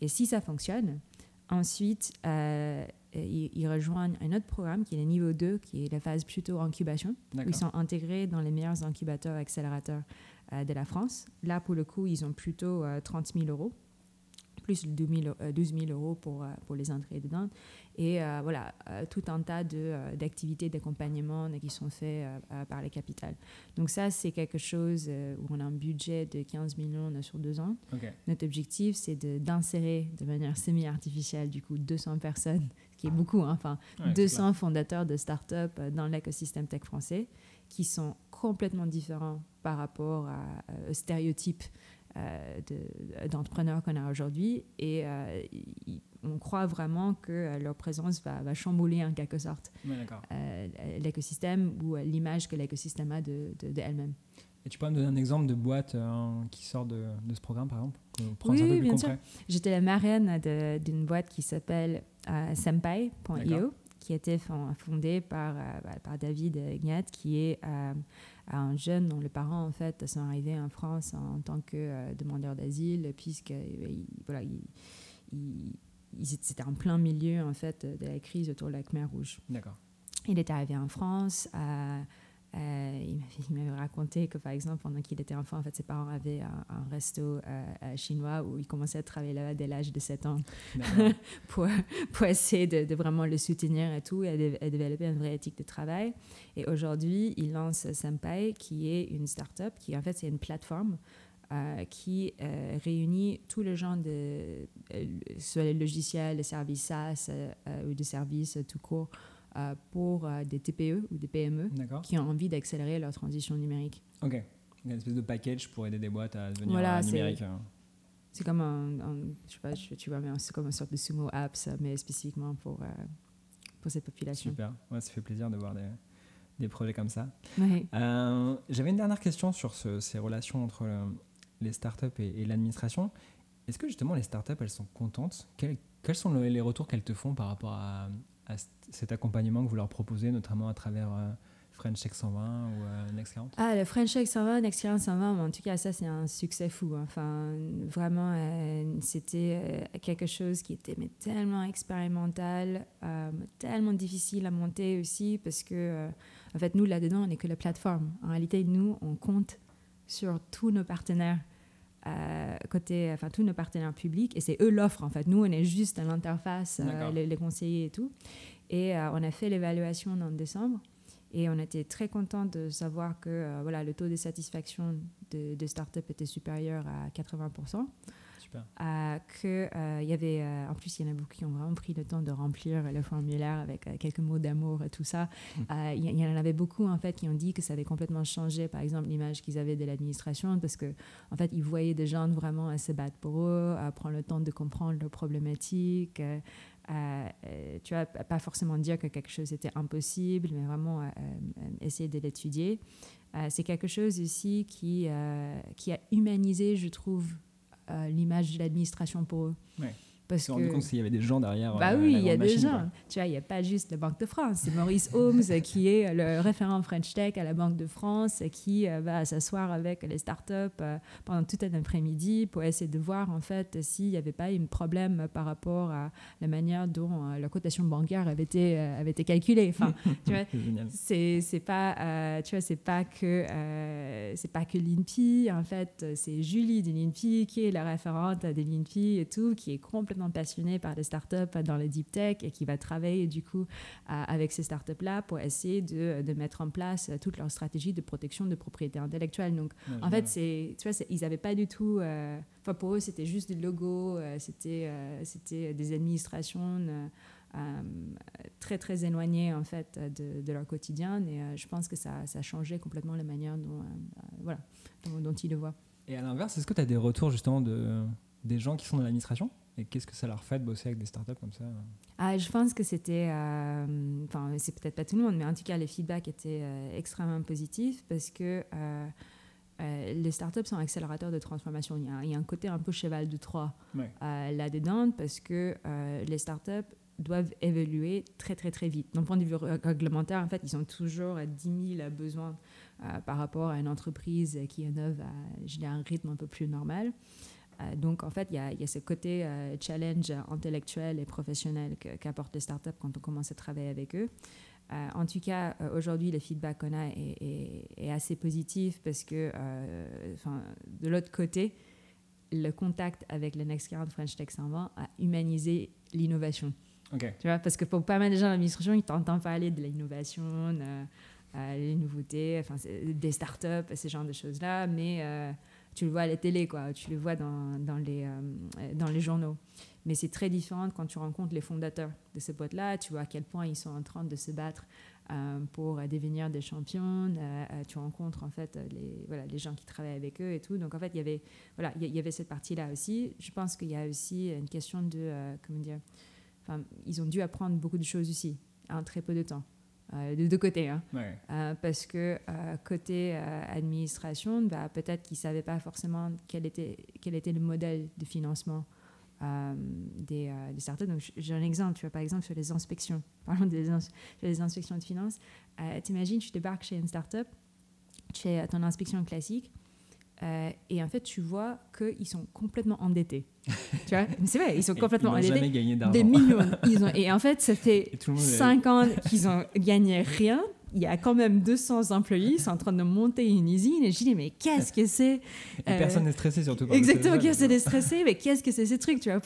Et si ça fonctionne, ensuite, ils, rejoignent un autre programme qui est le niveau 2, qui est la phase plutôt incubation, où ils sont intégrés dans les meilleurs incubateurs, accélérateurs de la France. Là, pour le coup, ils ont plutôt 30 euh, 000 euros plus 12 000, euh, euros pour, pour les entrées dedans. Et voilà, tout un tas d'activités d'accompagnement qui sont faites par les capitales. Donc ça, c'est quelque chose où on a un budget de 15 millions sur deux ans. Notre objectif, c'est d'insérer de, manière semi-artificielle, du coup, 200 personnes, ce qui est beaucoup, hein, enfin, 200 fondateurs de start-up dans l'écosystème tech français qui sont complètement différents par rapport à, euh, aux stéréotypes euh, d'entrepreneurs qu'on a aujourd'hui. Et euh, on croit vraiment que leur présence va, va chambouler en quelque sorte l'écosystème ou l'image que l'écosystème a de, de, elle-même. Et tu peux me donner un exemple de boîte qui sort de, de, ce programme, par exemple? Oui, bien sûr. J'étais la marraine d'une boîte qui s'appelle Senpai.io qui a été fondée par, par David Gnat, qui est à un jeune dont les parents en fait sont arrivés en France en, tant que euh, demandeurs d'asile puisque euh, voilà ils, étaient en plein milieu en fait de la crise autour de la Khmer Rouge. D'accord. Il est arrivé en France. Il m'avait raconté que, par exemple, pendant qu'il était enfant, en fait, ses parents avaient un, resto chinois où il commençait à travailler là dès l'âge de 7 ans pour, pour essayer de, vraiment le soutenir et tout, et, et développer une vraie éthique de travail. Et aujourd'hui, il lance Senpai, qui est une start-up, qui en fait, c'est une plateforme euh, qui euh, réunit tous les gens de euh, soit les logiciels, les services SaaS ou des services tout court pour des TPE ou des PME qui ont envie d'accélérer leur transition numérique. Ok, une espèce de package pour aider des boîtes à devenir voilà, numériques. Hein. C'est comme un, je sais pas, tu vois, mais c'est comme une sorte de sumo apps, mais spécifiquement pour, pour cette population. Super, ouais, ça fait plaisir de voir des, des projets comme ça. J'avais une dernière question sur ces relations entre les startups et, et l'administration. Est-ce que justement les startups, elles sont contentes? Quels, sont les retours qu'elles te font par rapport à, cet accompagnement que vous leur proposez, notamment à travers euh, French Tech 120 ou euh, Next 40 Ah, le French Tech 120, Next 40 120, en tout cas, ça, c'est un succès fou. Hein. Enfin, vraiment, euh, c'était quelque chose qui était mais, tellement expérimental, tellement difficile à monter aussi, parce que, en fait, nous, là-dedans, on n'est que la plateforme. En réalité, nous, on compte sur tous nos partenaires. Euh, côté, enfin tous nos partenaires publics, et c'est eux l'offre en fait. Nous, on est juste à l'interface, euh, les, conseillers et tout. Et euh, on a fait l'évaluation en décembre, et on était très content de savoir que voilà, le taux de satisfaction de, de start-up était supérieur à 80%. Euh, que euh, il y avait, euh, en plus, il y en a beaucoup qui ont vraiment pris le temps de remplir le formulaire avec quelques mots d'amour et tout ça. Hum. Il y, en avait beaucoup en fait qui ont dit que ça avait complètement changé, par exemple, l'image qu'ils avaient de l'administration parce que en fait, ils voyaient des gens vraiment à se battre pour eux, à prendre le temps de comprendre leurs problématiques. tu vois, pas forcément dire que quelque chose était impossible, mais vraiment essayer de l'étudier. c'est quelque chose aussi qui, qui a humanisé, je trouve, l'image de l'administration pour eux. Parce que... rendu compte qu'il y avait des gens derrière. Bah euh, oui, il y a des gens. Tu vois, il n'y a pas juste la Banque de France. C'est Maurice Holmes qui est le référent French Tech à la Banque de France qui euh, va s'asseoir avec les startups euh, pendant tout un après-midi pour essayer de voir en fait s'il n'y avait pas un problème par rapport à la manière dont la cotation bancaire avait été, avait été calculée. Enfin, tu vois, c'est pas, tu vois, c'est pas que c'est pas que l'INPI. En fait, c'est Julie de l'INPI qui est la référente de l'INPI et tout, qui est complètement passionné par les startups dans le deep tech et qui va travailler du coup avec ces startups-là pour essayer de, de, mettre en place toute leur stratégie de protection de propriété intellectuelle. Donc, en fait, c'est, tu vois, ils n'avaient pas du tout... Euh, enfin, pour eux, c'était juste des logos, euh, c'était, euh, c'était des administrations... très très éloignées en fait de, de leur quotidien et je pense que ça, ça, a changé complètement la manière dont, voilà, dont, dont ils le voient. Et à l'inverse, est-ce que tu as des retours justement de, des gens qui sont dans l'administration? Et qu'est-ce que ça leur fait de bosser avec des startups comme ça ah, Je pense que c'était, euh, enfin, c'est peut-être pas tout le monde, mais en tout cas, les feedbacks étaient euh, extrêmement positifs parce que euh, les startups sont accélérateurs de transformation. Il y, a, il y, a, un côté un peu cheval de Troie là-dedans parce que les startups doivent évoluer très très très vite. D'un point de vue réglementaire, en fait, ils ont toujours 10 000 besoins par rapport à une entreprise qui innove à un rythme un peu plus normal. Euh, donc, en fait, il y a, ce côté euh, challenge intellectuel et professionnel qu'apportent les startups quand on commence à travailler avec eux. Euh, en tout cas, aujourd'hui, le feedback qu'on a est, assez positif parce que, de l'autre côté, le contact avec le Next 40 French Tech 120 a humanisé l'innovation. Tu vois, parce que pour pas mal de gens dans l'administration, ils t'entendent parler de l'innovation, les nouveautés, enfin, des startups, ce genre de choses-là, mais tu le vois à la télé, quoi, tu le vois dans, dans les, euh, dans les journaux. Mais c'est très différent quand tu rencontres les fondateurs de ces boîtes-là, tu vois à quel point ils sont en train de se battre euh, pour devenir des champions, euh, tu rencontres en fait les, voilà, les gens qui travaillent avec eux et tout. Donc en fait, il y avait, voilà, il y avait cette partie-là aussi. Je pense qu'il y a aussi une question de, comment dire, ils ont dû apprendre beaucoup de choses aussi en très peu de temps. Euh, de deux côtés. Hein. Euh, parce que euh, côté administration, bah, peut-être qu'ils ne savaient pas forcément quel était, quel était le modèle de financement des, des, startups. Donc, j'ai un exemple, tu vois, par exemple, sur les inspections. Parlons des sur les inspections de finances. T'imagines, tu débarques chez une startup, tu fais ton inspection classique, euh, et en fait, tu vois qu'ils sont complètement endettés. tu vois C'est vrai, ils sont complètement ils endettés. Jamais gagné des millions. Ils ont, et en fait, ça fait 5 ans qu'ils ont gagné rien. il y a quand même 200 employés, ils sont en train de monter une usine. Et je dis, mais qu'est-ce que c'est Et Euh, personne n'est stressé surtout. le Exactement, personne n'est stressé, mais qu'est-ce que c'est ces trucs tu vois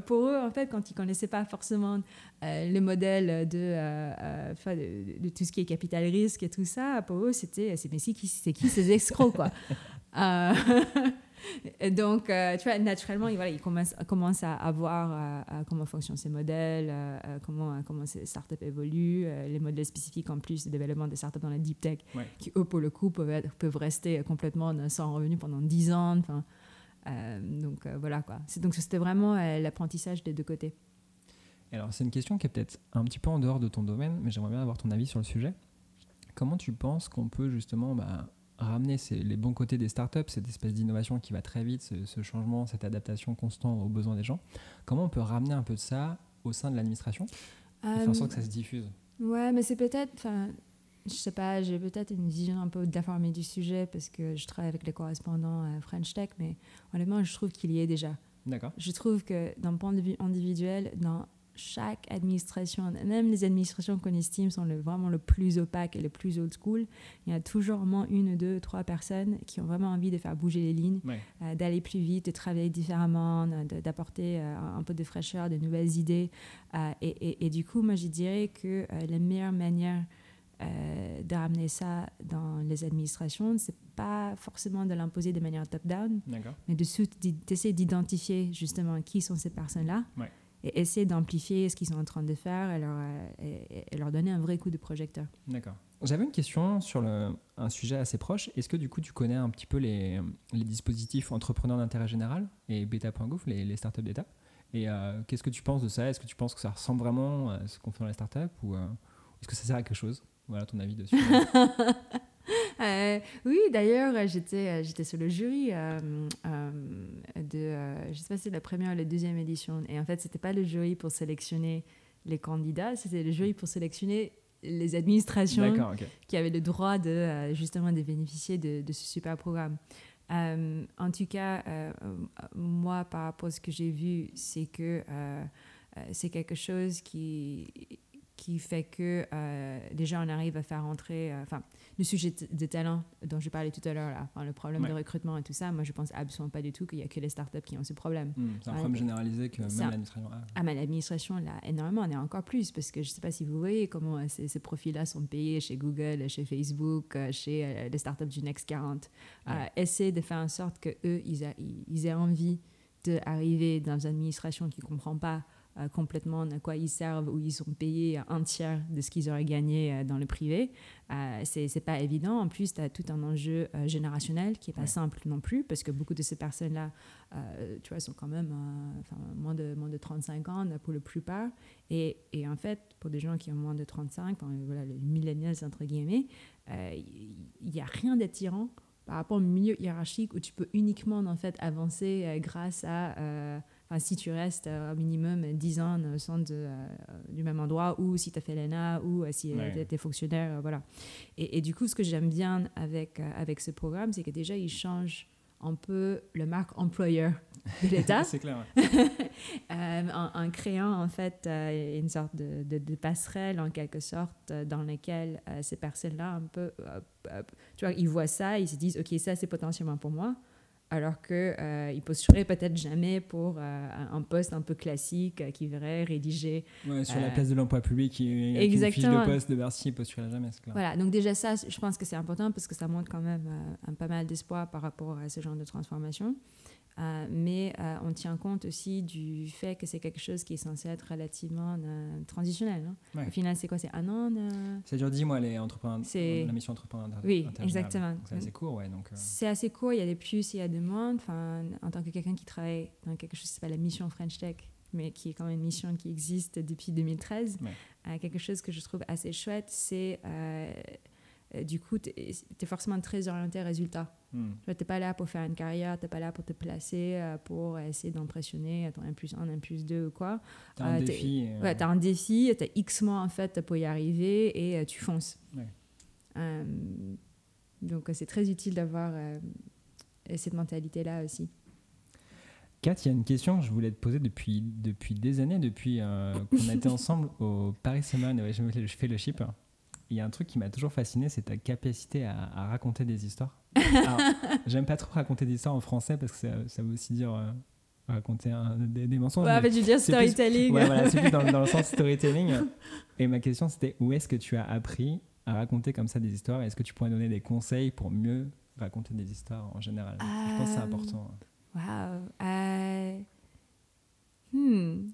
Pour- eux, en fait, quand ils connaissaient pas forcément euh, le modèle de, euh, euh, de, de tout ce qui est capital risque et tout ça, pour eux, c'était c'est mais c'est qui, qui ces escrocs quoi donc, euh, tu vois, naturellement, ils, voilà, ils commencent, commencent à, voir euh, euh, comment fonctionnent ces modèles, euh, euh, comment, euh, comment ces startups évoluent, euh, les modèles spécifiques en plus de développement des startups dans la deep tech, Ouais. qui eux, pour le coup, peuvent, être- peuvent rester complètement sans revenu pendant 10 ans. Enfin, euh, donc euh, voilà quoi. Donc c'était vraiment euh, l'apprentissage des deux côtés. Alors, c'est une question qui est peut-être un petit peu en dehors de ton domaine, mais j'aimerais bien avoir ton avis sur le sujet. Comment tu penses qu'on peut justement bah, ramener les bons côtés des startups, cette espèce d'innovation qui va très vite, ce, ce changement, cette adaptation constante aux besoins des gens. Comment on peut ramener un peu de ça au sein de l'administration et faire en sorte que ça se diffuse? Ouais, mais c'est peut-être, je sais pas, j'ai peut-être une vision un peu déformée du sujet parce que je travaille avec les correspondants à French Tech, mais honnêtement, je trouve qu'il y est déjà. D'accord. Je trouve que d'un point de vue individuel, dans chaque administration, même les administrations qu'on estime sont le, vraiment le plus opaques et le plus old school, il y a toujours au moins une, deux, trois personnes qui ont vraiment envie de faire bouger les lignes, Ouais. euh, d'aller plus vite, de travailler différemment, de- d'apporter euh, un peu de fraîcheur, de nouvelles idées. Euh, et, et- et du coup, moi, je dirais que la meilleure manière de ramener ça dans les administrations, c'est pas forcément de l'imposer de manière top-down, mais de d'essayer d'identifier justement qui sont ces personnes-là Ouais. Et essayer d'amplifier ce qu'ils sont en train de faire et leur, euh, et- leur donner un vrai coup de projecteur. D'accord. J'avais une question sur un sujet assez proche. Est-ce que du coup tu connais un petit peu les, les dispositifs entrepreneurs d'intérêt général et beta.gouv, les, les startups d'État? Et euh, qu'est-ce que tu penses de ça? Est-ce que tu penses que ça ressemble vraiment à ce qu'on fait dans les startups ou euh, est-ce que ça sert à quelque chose? Voilà ton avis dessus. Euh, oui, d'ailleurs, j'étais, euh, j'étais sur le jury euh, euh, de, je sais pas si c'est la première ou la deuxième édition. Et en fait, c'était pas le jury pour sélectionner les candidats, c'était le jury pour sélectionner les administrations qui avaient le droit de justement de bénéficier de, de ce super programme. En tout cas, moi, par rapport à ce que j'ai vu, c'est que c'est quelque chose qui qui fait que euh, déjà on arrive à faire entrer, euh, enfin, le sujet de, talent dont je parlais tout à l'heure, là, enfin, le problème Ouais. de recrutement et tout ça, moi je pense absolument pas du tout qu'il y a que les startups qui ont ce problème. Hmm, c'est un problème généralisé que même l'administration a. Ah, mais l'administration, là, énormément, on est encore plus, parce que je ne sais pas si vous voyez comment euh, ces, ces profils-là sont payés chez Google, chez Facebook, chez les startups du Next 40. Euh, Ouais. essayer de faire en sorte qu'eux, ils, a- ils- ils aient envie d'arriver dans une administration qui ne comprend pas euh, complètement à quoi ils servent, où ils sont payés un tiers de ce qu'ils auraient gagné euh, dans le privé. Euh, c'est pas évident. En plus, tu as tout un enjeu générationnel qui est pas Ouais. simple non plus, parce que beaucoup de ces personnes-là, tu vois, sont quand même moins, de, moins de 35 ans pour la plupart. Et, et en fait, pour des gens qui ont moins de 35, enfin, voilà, les millennials, entre guillemets, il n'y a rien d'attirant par rapport au milieu hiérarchique où tu peux uniquement en fait avancer euh, grâce à euh, enfin si tu restes euh, au minimum 10 ans au de, euh, du même endroit ou si tu as fait l'ENA ou euh, si Ouais. tu es fonctionnaire voilà et, et du coup ce que j'aime bien avec, avec ce programme c'est que déjà il change un peu le marque employeur de l'État c'est clair. ouais. euh, en, en créant en fait euh, une sorte de, de- de passerelle en quelque sorte euh, dans laquelle ces personnes-là un peu, tu vois, ils voient ça, ils se disent ok ça c'est potentiellement pour moi, alors que euh, ils postuleraient peut-être jamais pour euh, un poste un peu classique euh, qui verrait rédiger. Ouais, sur la Euh, place de l'emploi public, il y a une fiche de poste de Bercy, il postulera jamais, c'est clair. Voilà, donc déjà ça, je pense que c'est important parce que ça montre quand même un pas mal d'espoir par rapport à ce genre de transformation. Euh, mais euh, on tient compte aussi du fait que c'est quelque chose qui est censé être relativement euh, transitionnel. hein. Ouais. Au final, c'est quoi? C'est un an Ça dure 10 mois, les entrepreneurs, la mission entrepreneur Oui, exactement. C'est assez court, ouais. C'est assez court, il y a des plus, il y a des moins. Enfin, en tant que quelqu'un qui travaille dans quelque chose qui s'appelle la mission French Tech, mais qui est quand même une mission qui existe depuis 2013, Ouais. euh, quelque chose que je trouve assez chouette, c'est du coup, tu es, forcément très orienté résultat. hmm. Tu n'es pas là pour faire une carrière, tu n'es pas là pour te placer, euh, pour essayer d'impressionner ton 1 plus 1, 1 plus 2 ou quoi. T'as un Euh, euh, Ouais, tu as un défi, tu as X mois en fait pour y arriver et euh, tu fonces. Ouais. Euh, donc euh, c'est très utile d'avoir euh, cette mentalité-là aussi. Kat, il y a une question que je voulais te poser depuis, depuis des années, depuis euh, qu'on a été ensemble au Paris Summer. Ouais, je, fais le chip. Il y a un truc qui m'a toujours fasciné, c'est ta capacité à, raconter des histoires. J'aime pas trop raconter des histoires en français parce que ça, veut aussi dire euh, raconter des, mensonges. Ouais, mais tu dire storytelling. ouais, voilà, c'est plus dans, le sens storytelling. Et ma question, c'était où est-ce que tu as appris à raconter comme ça des histoires? Est-ce que tu pourrais donner des conseils pour mieux raconter des histoires en général? Je pense que c'est euh, important. Waouh. Euh... Hmm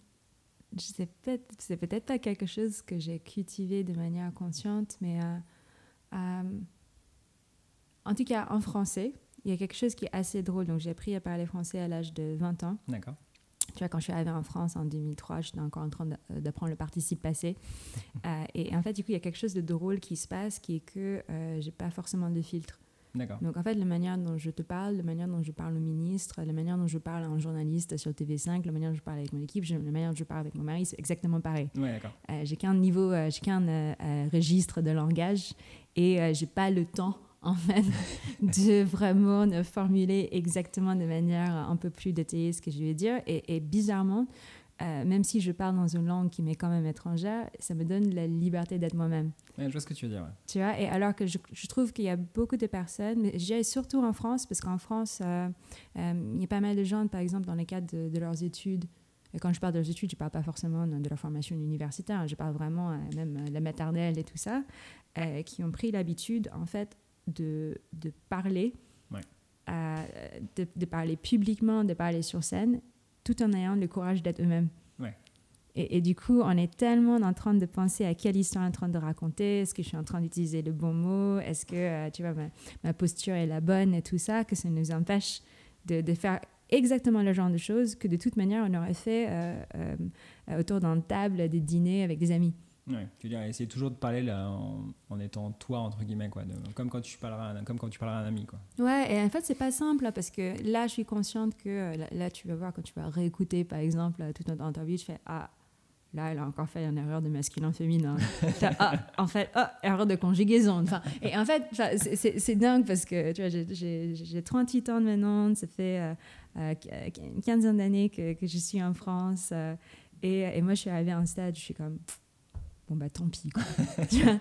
c'est peut-être pas quelque chose que j'ai cultivé de manière consciente, mais euh, euh, en tout cas en français, il y a quelque chose qui est assez drôle. Donc j'ai appris à parler français à l'âge de 20 ans. D'accord. Tu vois, quand je suis arrivée en France en 2003, j'étais encore en train d'apprendre le participe passé. Euh, et en fait, du coup, il y a quelque chose de drôle qui se passe, qui est que j'ai pas forcément de filtre. Donc en fait, la manière dont je te parle, la manière dont je parle au ministre, la manière dont je parle à un journaliste sur TV5, la manière dont je parle avec mon équipe, la manière dont je parle avec mon mari, c'est exactement pareil. Ouais, euh, j'ai qu'un niveau, euh, j'ai qu'un euh, registre de langage et j'ai pas le temps en fait de vraiment formuler exactement de manière un peu plus détaillée ce que je vais dire. Et, et bizarrement, euh, même si je parle dans une langue qui m'est quand même étrangère, ça me donne la liberté d'être moi-même. je vois ce que tu veux dire. Tu vois, et alors que je, trouve qu'il y a beaucoup de personnes, mais surtout en France, parce qu'en France, euh, euh, il y a pas mal de gens, par exemple, dans le cadre de, leurs études, et quand je parle de leurs études, je ne parle pas forcément de leur formation universitaire, je parle vraiment même de la maternelle et tout ça, qui ont pris l'habitude, en fait, de, de parler, de, de parler publiquement, de parler sur scène, tout en ayant le courage d'être eux-mêmes. Et, du coup, on est tellement en train de penser à quelle histoire on est en train de raconter, est-ce que je suis en train d'utiliser le bon mot, est-ce que euh, tu vois, ma, posture est la bonne et tout ça, que ça nous empêche de, de faire exactement le genre de choses que de toute manière on aurait fait euh, euh, autour d'une table des dîners avec des amis. Ouais, tu veux dire, essayer toujours de parler là, en, étant toi, entre guillemets, quoi, comme, quand tu parleras à, comme quand tu parleras à un ami. Quoi. Ouais, et en fait, c'est pas simple, parce que là, je suis consciente que, euh, là, tu vas voir, quand tu vas réécouter, par exemple, toute notre interview, je fais Ah, là, elle a encore fait une erreur de masculin-féminin. ah, en fait, oh, erreur de conjugaison. Enfin, et en fait, c'est dingue, parce que, tu vois, j'ai 38 ans maintenant, ça fait euh, euh, une quinzaine d'années que, que, je suis en France, et, et, moi, je suis arrivée à un stade, je suis comme bon bah tant pis quoi.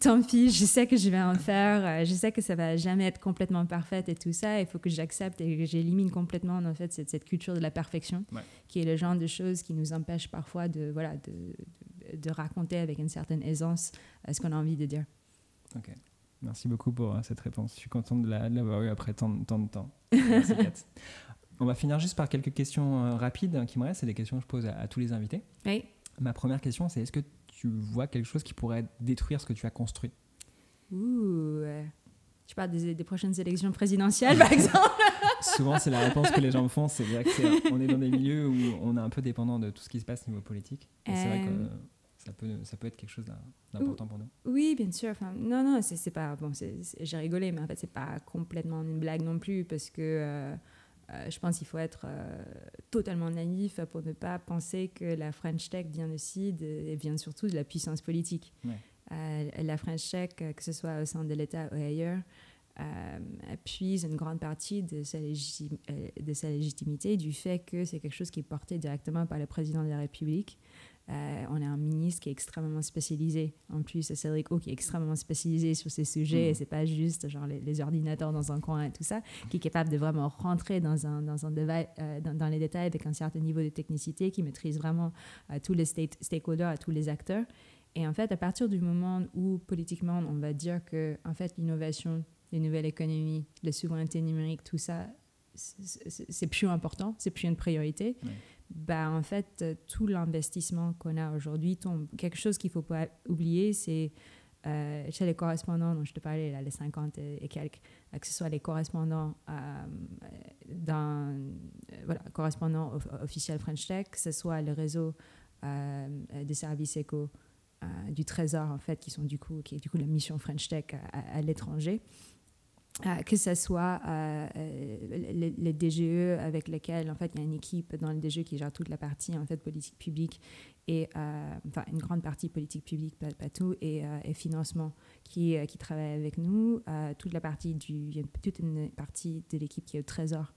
tant pis, je sais que je vais en faire, euh, je sais que ça va jamais être complètement parfaite et tout ça, il faut que j'accepte et que j'élimine complètement en fait cette, cette, culture de la perfection, qui est le genre de choses qui nous empêche parfois de, voilà, de, de, raconter avec une certaine aisance euh, ce qu'on a envie de dire. Ok, merci beaucoup pour euh, cette réponse. Je suis contente de l'avoir eu après tant, tant de temps. Merci On va finir juste par quelques questions rapides qui me restent, c'est des questions que je pose à, à tous les invités. Oui. Ma première question, c'est est-ce que tu vois quelque chose qui pourrait détruire ce que tu as construit Ouh, tu parles des, des prochaines élections présidentielles, par exemple Souvent, c'est la réponse que les gens me font. C'est vrai qu'on est dans des milieux où on est un peu dépendant de tout ce qui se passe au niveau politique. Et c'est vrai que euh, ça peut, ça peut être quelque chose d'important pour nous. Oui, bien sûr. Enfin, non, non, c'est pas. Bon, j'ai rigolé, mais en fait, c'est pas complètement une blague non plus, parce que. Euh, euh, je pense qu'il faut être euh, totalement naïf pour ne pas penser que la French Tech vient aussi et vient surtout de la puissance politique. Euh, la French Tech, que ce soit au sein de l'État ou ailleurs, puise une grande partie de sa, de sa légitimité du fait que c'est quelque chose qui est porté directement par le président de la République. Euh, on a un ministre qui est extrêmement spécialisé. En plus, Cédric O qui est extrêmement spécialisé sur ces sujets. Mm. Et c'est pas juste genre les, ordinateurs dans un coin et tout ça, qui est capable de vraiment rentrer dans un dans un euh, dans, les détails avec un certain niveau de technicité, qui maîtrise vraiment euh, tous les stakeholders, tous les acteurs. Et en fait, à partir du moment où politiquement on va dire que en fait l'innovation, les nouvelles économies, la souveraineté numérique, tout ça, c'est plus important, c'est plus une priorité bah, en fait, euh, tout l'investissement qu'on a aujourd'hui tombe. Quelque chose qu'il ne faut pas oublier, c'est euh, chez les correspondants dont je te parlais, les 50 et, quelques, euh, que ce soit les correspondants dans, voilà, correspondants officiels French Tech, que ce soit le réseau des services éco du Trésor, en fait, qui sont du coup, qui est du coup la mission French Tech à l'étranger. Euh, que ce soit euh, euh, les, DGE avec lesquels en fait il y a une équipe dans le DGE qui gère toute la partie en fait politique publique et enfin une grande partie politique publique pas, tout et, financement qui, qui travaille avec nous. Toute la partie du il y a toute une partie de l'équipe qui est au Trésor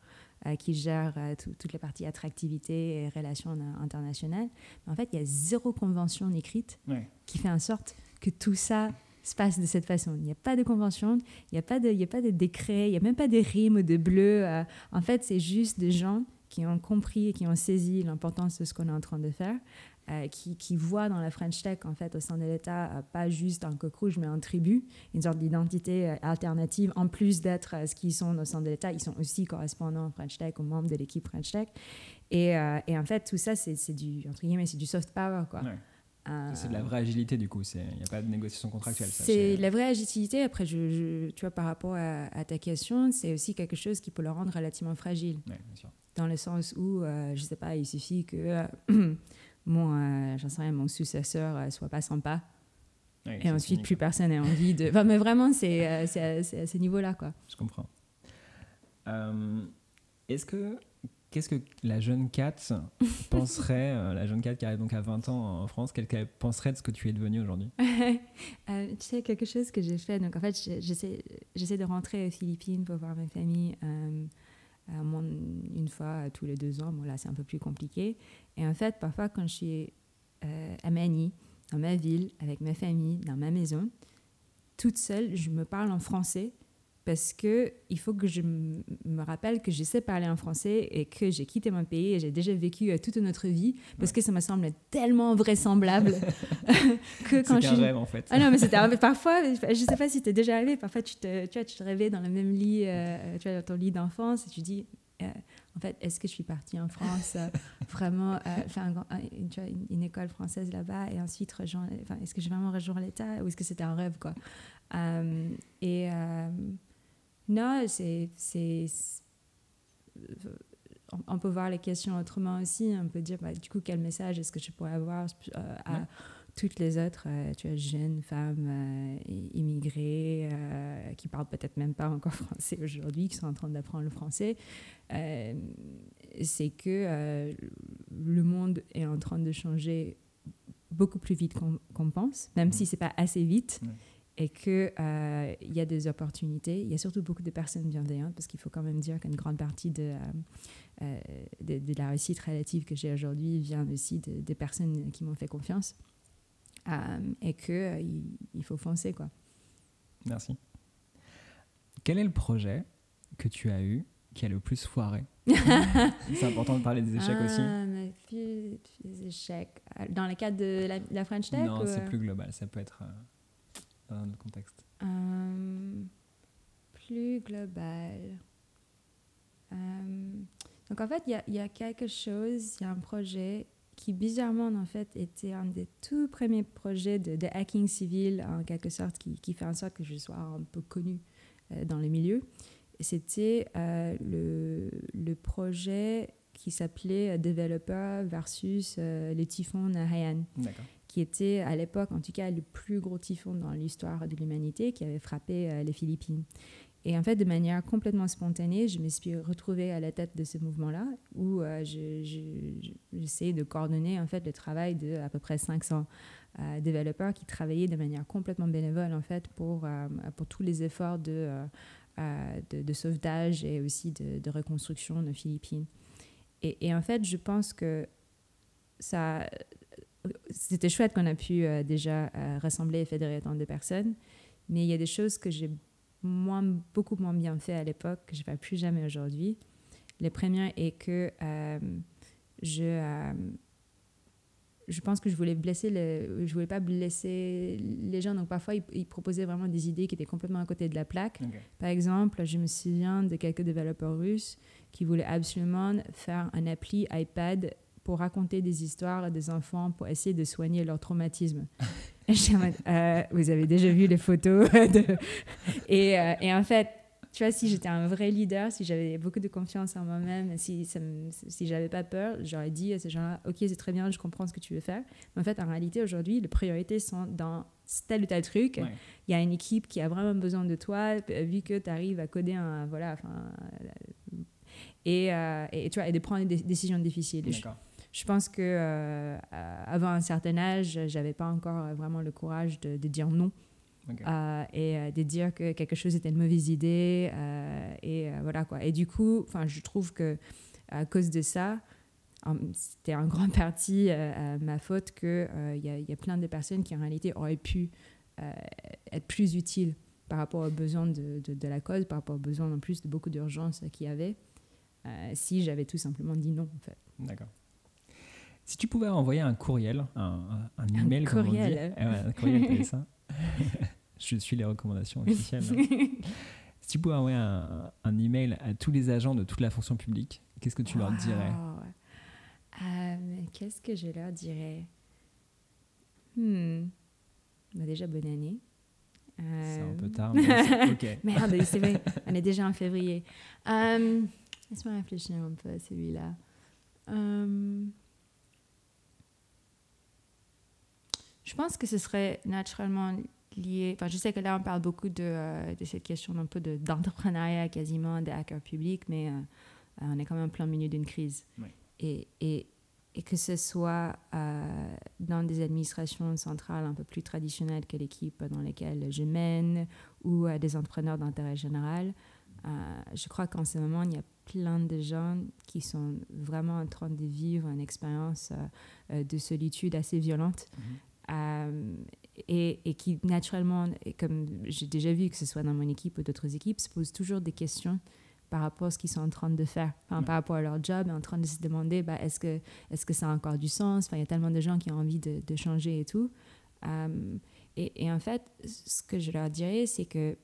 qui gère toute la partie attractivité et relations internationales. En fait il y a zéro convention écrite qui fait en sorte que tout ça se passe de cette façon. Il n'y a pas de convention, il n'y a, pas de, a pas de décret, il n'y a même pas de rimes de bleu. Euh. en fait, c'est juste des gens qui ont compris et qui ont saisi l'importance de ce qu'on est en train de faire, euh, qui, voient dans la French Tech, en fait, au sein de l'État, euh, pas juste un coq rouge, mais un tribu, une sorte d'identité alternative, en plus d'être ce qu'ils sont au sein de l'État, ils sont aussi correspondants French Tech, aux membres de l'équipe French Tech. Et, en fait, tout ça, c'est du, du soft power, quoi. C'est de la vraie agilité du coup, il n'y a pas de négociation contractuelle. C'est la vraie agilité. Après, je, tu vois, par rapport à, ta question, c'est aussi quelque chose qui peut le rendre relativement fragile. Dans le sens où, euh, je ne sais pas, il suffit que euh, mon, euh, sais rien, mon successeur ne soit pas sympa. et ensuite, plus personne n'a envie de. Enfin, mais vraiment, c'est à, à, ce niveau-là. quoi. Je comprends. Est-ce que Qu'est-ce que la jeune Kat penserait, euh, la jeune Kat qui arrive donc à 20 ans en France, qu'elle penserait de ce que tu es devenue aujourd'hui? Euh, Tu sais, quelque chose que j'ai fait, donc en fait, j'essaie de rentrer aux Philippines pour voir ma famille euh, une fois tous les deux ans. Bon, là, c'est un peu plus compliqué. Et en fait, parfois, quand je suis à Manille, dans ma ville, avec ma famille, dans ma maison, toute seule, je me parle en français parce que il faut que je me rappelle que je sais parler en français et que j'ai quitté mon pays et j'ai déjà vécu euh, toute notre vie parce que ça me semble tellement vraisemblable que quand je un rêve en fait. Ah non mais c'était parfois je sais pas si tu es déjà arrivé parfois tu te tu vois tu te réveilles dans le même lit euh, tu vois dans ton lit d'enfance et tu dis euh, en fait, est-ce que je suis partie en France vraiment faire une, une, école française là-bas et ensuite rejoindre, est-ce que je vais vraiment rejoindre l'État ou est-ce que c'était un rêve quoi. Et non, c'est. On peut voir les questions autrement aussi. On peut dire, bah, du coup, quel message est-ce que je pourrais avoir euh, à toutes les autres euh, tu vois, jeunes femmes euh, immigrées qui parlent peut-être même pas encore français aujourd'hui, qui sont en train d'apprendre le français. c'est que le monde est en train de changer beaucoup plus vite qu'on pense, même si c'est pas assez vite et qu'il euh, y a des opportunités. Il y a surtout beaucoup de personnes bienveillantes, parce qu'il faut quand même dire qu'une grande partie de, euh, euh, de, la réussite relative que j'ai aujourd'hui vient aussi de, des personnes qui m'ont fait confiance, et qu'il il faut foncer. Quoi. Merci. Quel est le projet que tu as eu qui a le plus foiré? C'est important de parler des échecs ah, aussi. des échecs. Dans le cadre de la, French Tech Non, c'est plus global. Ça peut être dans autre contexte euh, Plus global. Euh, donc en fait, il y, y, a quelque chose, il y a un projet qui bizarrement en fait était un des tout premiers projets de, hacking civil en quelque sorte qui, qui, fait en sorte que je sois un peu connue euh, dans le milieu. C'était le, le, projet qui s'appelait Developer versus les typhons Haiyan. Qui était à l'époque, en tout cas, le plus gros typhon dans l'histoire de l'humanité qui avait frappé euh, les Philippines. Et en fait, de manière complètement spontanée, je me suis retrouvée à la tête de ce mouvement-là, où euh, j'essayais de coordonner en fait le travail de à peu près 500 euh, développeurs qui travaillaient de manière complètement bénévole en fait pour pour tous les efforts de, de, sauvetage et aussi de, reconstruction de Philippines. Et, en fait, je pense que ça, c'était chouette qu'on a pu euh, déjà euh, rassembler et fédérer tant de personnes, mais il y a des choses que j'ai moins, beaucoup moins bien fait à l'époque, que je ne fais plus jamais aujourd'hui. Le premier est que euh, je, je pense que je voulais blesser le, je voulais pas blesser les gens, donc parfois ils, proposaient vraiment des idées qui étaient complètement à côté de la plaque. Par exemple, je me souviens de quelques développeurs russes qui voulaient absolument faire un appli iPad pour raconter des histoires à des enfants pour essayer de soigner leur traumatisme. euh, vous avez déjà vu les photos de... et, euh, et, en fait, tu vois, si j'étais un vrai leader, si j'avais beaucoup de confiance en moi-même, si, ça si j'avais pas peur, j'aurais dit à ces gens-là, ok, c'est très bien, je comprends ce que tu veux faire. Mais en fait, en réalité, aujourd'hui, les priorités sont dans tel ou tel truc. Il y a une équipe qui a vraiment besoin de toi, vu que tu arrives à coder un... Voilà, enfin... Et, euh, et, tu vois, et de prendre des décisions difficiles. D'accord je pense que euh, avant un certain âge, j'avais pas encore vraiment le courage de, dire non. Euh, et euh, de dire que quelque chose était une mauvaise idée et voilà quoi et du coup enfin je trouve que à cause de ça c'était en grande partie ma faute qu'il il y, y, a plein de personnes qui en réalité auraient pu être plus utiles par rapport aux besoins de, de, la cause, par rapport aux besoins en plus de beaucoup d'urgence qu'il y avait, si j'avais tout simplement dit non en fait. D'accord. Si tu pouvais envoyer un courriel, un, un, email, un courriel. Comme on dit, eh un courriel, ça. Je suis les recommandations officielles. si tu pouvais envoyer un, un, email à tous les agents de toute la fonction publique, qu'est-ce que tu leur dirais? Euh, Qu'est-ce que je leur dirais? Hmm. bah Déjà, bonne année. C'est un peu euh, tard, mais ok. Merde, c'est vrai, on est déjà en février. Euh, laisse-moi réfléchir un peu à celui-là. Je pense que ce serait naturellement lié. Enfin, je sais que là, on parle beaucoup de, euh, de cette question d'un peu d'entrepreneuriat quasiment, des hackers publics, mais euh, euh, on est quand même en plein milieu d'une crise. Et, et, et, que ce soit dans des administrations centrales un peu plus traditionnelles que l'équipe dans laquelle je mène ou des entrepreneurs d'intérêt général, je crois qu'en ce moment, il y a plein de gens qui sont vraiment en train de vivre une expérience de solitude assez violente. Mhm. Euh, et, et, qui naturellement, comme j'ai déjà vu que ce soit dans mon équipe ou d'autres équipes, se posent toujours des questions par rapport à ce qu'ils sont en train de faire, enfin, par rapport à leur job, en train de se demander bah, est-ce que, est que ça a encore du sens? Enfin, Il y a tellement de gens qui ont envie de, de changer et tout. Euh, et, et, en fait, ce que je leur dirais, c'est que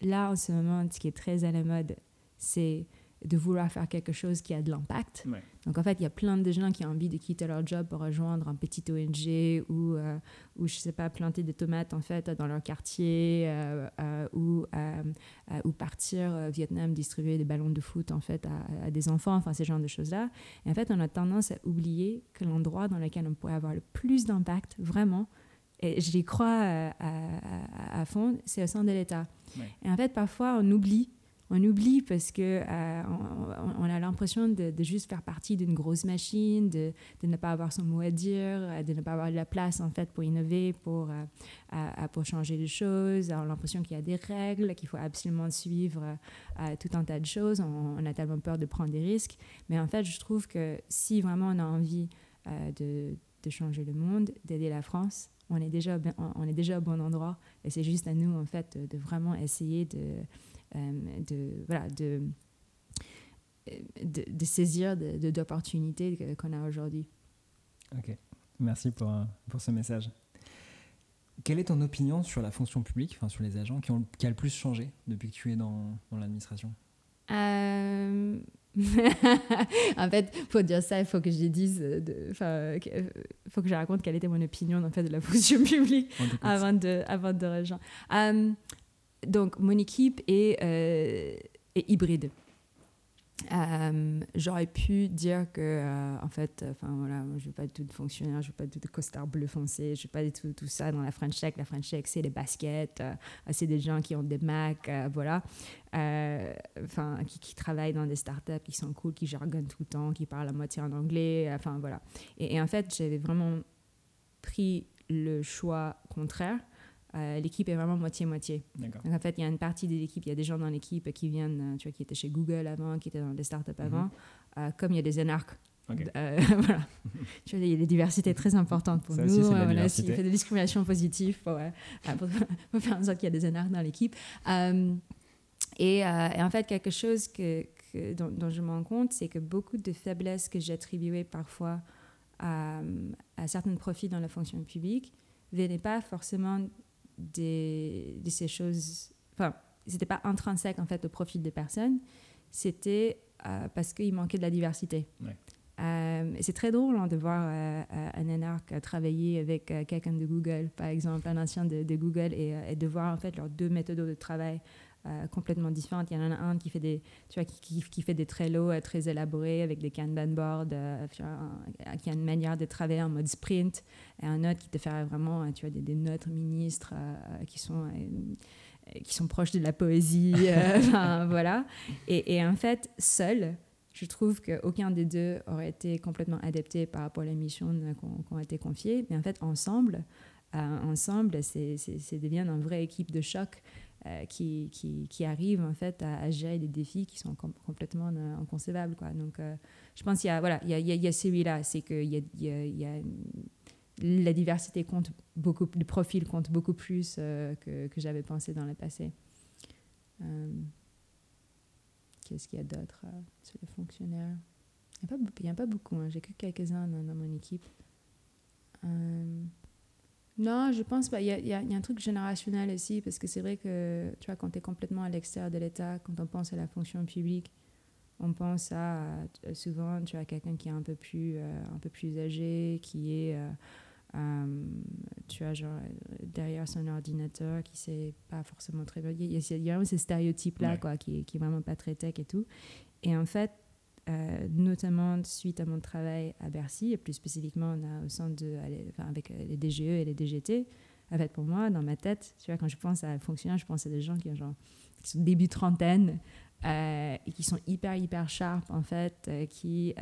là, en ce moment, ce qui est très à la mode, c'est de vouloir faire quelque chose qui a de l'impact. Donc en fait, il y a plein de gens qui ont envie de quitter leur job pour rejoindre un petit ONG ou, euh, ou je sais pas, planter des tomates en fait dans leur quartier euh, euh, ou, ou partir au Vietnam distribuer des ballons de foot en fait à, des enfants, enfin ces genres de choses-là. Et en fait, on a tendance à oublier que l'endroit dans lequel on pourrait avoir le plus d'impact, vraiment, et j'y crois à, à, fond, c'est au sein de l'État. Et en fait, parfois, on oublie on oublie parce que euh, on, a l'impression de, juste faire partie d'une grosse machine, de, ne pas avoir son mot à dire, de ne pas avoir de la place en fait pour innover, pour, euh, pour changer les choses. On a l'impression qu'il y a des règles, qu'il faut absolument suivre euh, tout un tas de choses. On, a tellement peur de prendre des risques. Mais en fait, je trouve que si vraiment on a envie de, de changer le monde, d'aider la France, on est déjà on est déjà au bon endroit et c'est juste à nous en fait de vraiment essayer de euh, de, voilà, de, de, saisir d'opportunités qu'on a aujourd'hui. Ok, merci pour, pour ce message. Quelle est ton opinion sur la fonction publique, enfin sur les agents qui ont qui a le plus changé depuis que tu es dans, dans l'administration? Euh... en fait, pour dire ça, il faut que je dise, enfin, faut que je raconte quelle était mon opinion en fait de la fonction publique avant de, avant de rejoindre. Euh, donc, mon équipe est, euh, hybride. Euh, j'aurais pu dire que, euh, en fait, enfin voilà, je veux pas du tout de fonctionnaire, je veux pas du tout de costard bleu foncé, je veux pas du tout tout ça dans la French Tech. La French Tech, c'est les baskets, c'est des gens qui ont des Mac, voilà, enfin, qui, qui, travaillent dans des startups qui sont cool, qui jargonnent tout le temps, qui parlent à moitié en anglais, enfin voilà. Et en fait, j'avais vraiment pris le choix contraire euh, l'équipe est vraiment moitié-moitié. En fait, il y a une partie de l'équipe, il y a des gens dans l'équipe qui viennent, euh, tu vois, qui étaient chez Google avant, qui étaient dans des startups mhm. avant, euh, comme il y a des énarques. voilà. tu vois, il y a des diversités très importantes pour nous. Aussi, voilà, il fait des discriminations positives pour, pour, faire en sorte qu'il y a des énarques dans l'équipe. Et, et, en fait, quelque chose que, dont, dont, je me rends compte, c'est que beaucoup de faiblesses que j'attribuais parfois à, à certains profits dans la fonction publique venaient pas forcément de ces choses. Enfin, c'était pas intrinsèque en fait au profil des personnes, c'était euh, parce qu'il manquait de la diversité. Euh, c'est très drôle hein, de voir euh, un énarque travailler avec quelqu'un de Google, par exemple, un ancien de, Google, et, et, de voir en fait leurs deux méthodes de travail complètement différentes. Il y en a un qui fait des, tu vois, qui, qui, fait des Trello euh, très élaborés avec des Kanban boards, euh, qui a une manière de travailler en mode sprint, et un autre qui te fait vraiment, tu vois, des, notes ministres qui sont qui sont proches de la poésie, voilà. Et, et, en fait, seul, je trouve qu'aucun des deux aurait été complètement adapté par rapport à la mission qu'on a été confiée. Mais en fait, ensemble, ensemble, c'est devient une vraie équipe de choc euh, qui, qui, qui, arrivent en fait à, gérer des défis qui sont complètement euh, inconcevables. Quoi. Donc, euh, je pense qu'il y a, voilà, il y a, y a celui-là, c'est que il y a, il y a, la diversité compte beaucoup, le profil compte beaucoup plus que, que j'avais pensé dans le passé. Qu'est-ce qu'il y a d'autre sur les fonctionnaires Il n'y a, a, pas beaucoup, hein. j'ai que quelques-uns dans, mon équipe. Non, je pense pas. Il y, a, un truc générationnel aussi, parce que c'est vrai que, tu vois, quand tu es complètement à l'extérieur de l'État, quand on pense à la fonction publique, on pense à, souvent, tu as quelqu'un qui est un peu plus, euh, un peu plus âgé, qui est, euh, euh, tu vois, genre, derrière son ordinateur, qui sait pas forcément très bien. Il y a, il y a, ces stéréotypes-là, quoi, qui, qui est vraiment pas très tech et tout. Et en fait, euh, notamment suite à mon travail à Bercy, et plus spécifiquement au centre avec les DGE et les DGT. En fait, pour moi, dans ma tête, tu vois, quand je pense à fonctionnaire, je pense à des gens qui, genre, sont début trentaine euh, et qui sont hyper, hyper sharp, en fait, euh, qui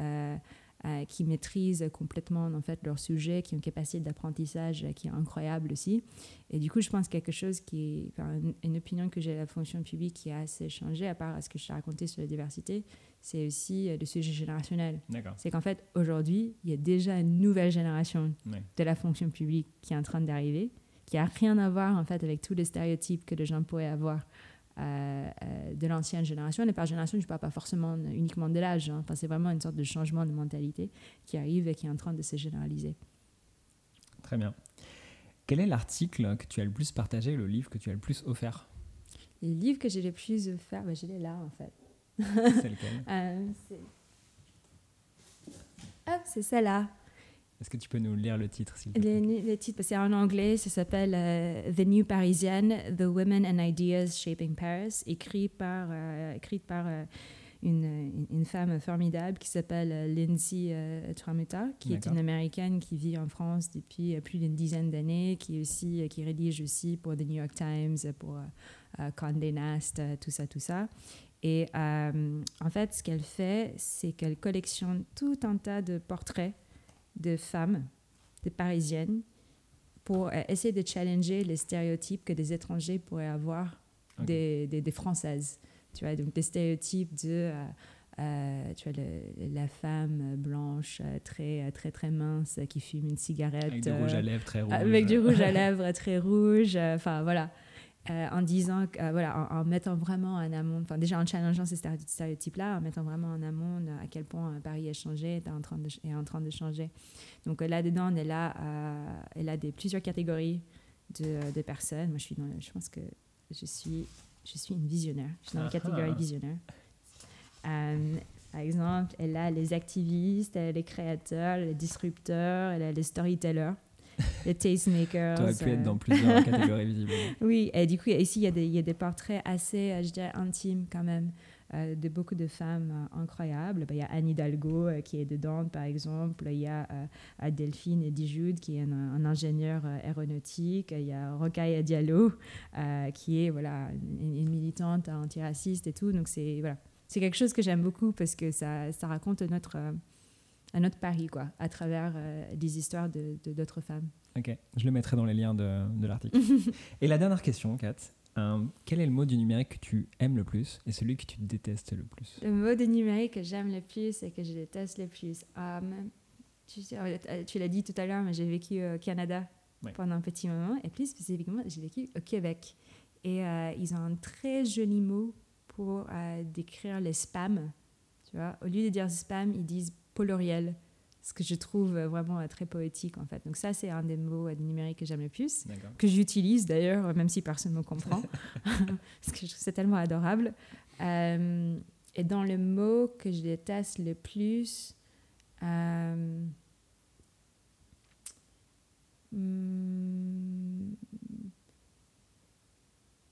euh, qui maîtrisent complètement en fait leur sujet, qui ont une capacité d'apprentissage euh, qui est incroyable aussi. Et du coup, je pense quelque chose qui est enfin, une, opinion que j'ai de la fonction publique qui a assez changé, à part ce que je t'ai raconté sur la diversité, c'est aussi euh, le sujet générationnel. C'est qu'en fait, aujourd'hui, il y a déjà une nouvelle génération de la fonction publique qui est en train d'arriver, qui a rien à voir en fait avec tous les stéréotypes que les gens pourraient avoir de l'ancienne génération. Et par génération, je ne parle pas forcément uniquement de l'âge. Hein. Enfin, c'est vraiment une sorte de changement de mentalité qui arrive et qui est en train de se généraliser. Très bien. Quel est l'article que tu as le plus partagé, le livre que tu as le plus offert? Les livres que j'ai le plus offert, ben, je l'ai là en fait. C'est lequel? Euh, C'est celle-là. Est-ce que tu peux nous lire le titre s'il le, le, titre, c'est en anglais, ça s'appelle euh, The New Parisian, The Women and Ideas Shaping Paris, écrit par, euh, écrite par euh, une, une, femme formidable qui s'appelle Lindsay Tramuta, qui est une Américaine qui vit en France depuis plus d'une dizaine d'années, qui, aussi, qui rédige aussi pour The New York Times, pour Condé Nast, tout ça, tout ça. Et en fait, ce qu'elle fait, c'est qu'elle collectionne tout un tas de portraits de femmes, de parisiennes, pour euh, essayer de challenger les stéréotypes que des étrangers pourraient avoir des, des, françaises. Tu vois, donc des stéréotypes de euh, euh, tu vois, la femme blanche, très, très, très mince, qui fume une cigarette. Avec du rouge à lèvres très rouge. Avec du rouge à lèvres très rouge. Enfin, voilà. Euh, en disant, euh, voilà, en, mettant vraiment en amont, enfin déjà en challengeant ces stéréotypes-là, en mettant vraiment en amont euh, à quel point Paris a changé, est en train de, est en train de changer. Donc là-dedans, elle a, elle a des, plusieurs catégories de, de, personnes. Moi, je, suis dans, je pense que je suis, je suis une visionnaire. Je suis dans la ah. catégorie visionnaire. par exemple, elle a les activistes, elle a les créateurs, les disrupteurs, elle a les storytellers les tastemakers. Tu aurais pu être dans plusieurs catégories visiblement. Oui, et du coup, ici, il y, a des, il y a des portraits assez, euh, je dirais, intimes quand même. Euh, de beaucoup de femmes euh, incroyables. Ben, il y a Anne Hidalgo qui est dedans, par exemple. Il y a Delphine Dijoud qui est un, ingénieur aéronautique. Il y a Rocaille Diallo qui est voilà, une, militante antiraciste et tout. Donc c'est voilà. quelque chose que j'aime beaucoup parce que ça, ça raconte notre un autre Paris, quoi, à travers euh, des histoires de, d'autres femmes. Ok, je le mettrai dans les liens de, de l'article. et la dernière question, Kat, euh, quel est le mot du numérique que tu aimes le plus et celui que tu détestes le plus? Le mot du numérique que j'aime le plus et que je déteste le plus. Um, tu, tu l'as dit tout à l'heure, mais j'ai vécu au Canada pendant un petit moment et plus spécifiquement, j'ai vécu au Québec. Et ils ont un très joli mot pour décrire les spams. Tu vois, au lieu de dire spam, ils disent poloriel, ce que je trouve vraiment euh, très poétique en fait. Donc ça, c'est un des mots euh, numériques que j'aime le plus, que j'utilise d'ailleurs, même si personne ne me comprend, parce que je trouve c'est tellement adorable. Euh, et dans le mot que je déteste le plus, hmm,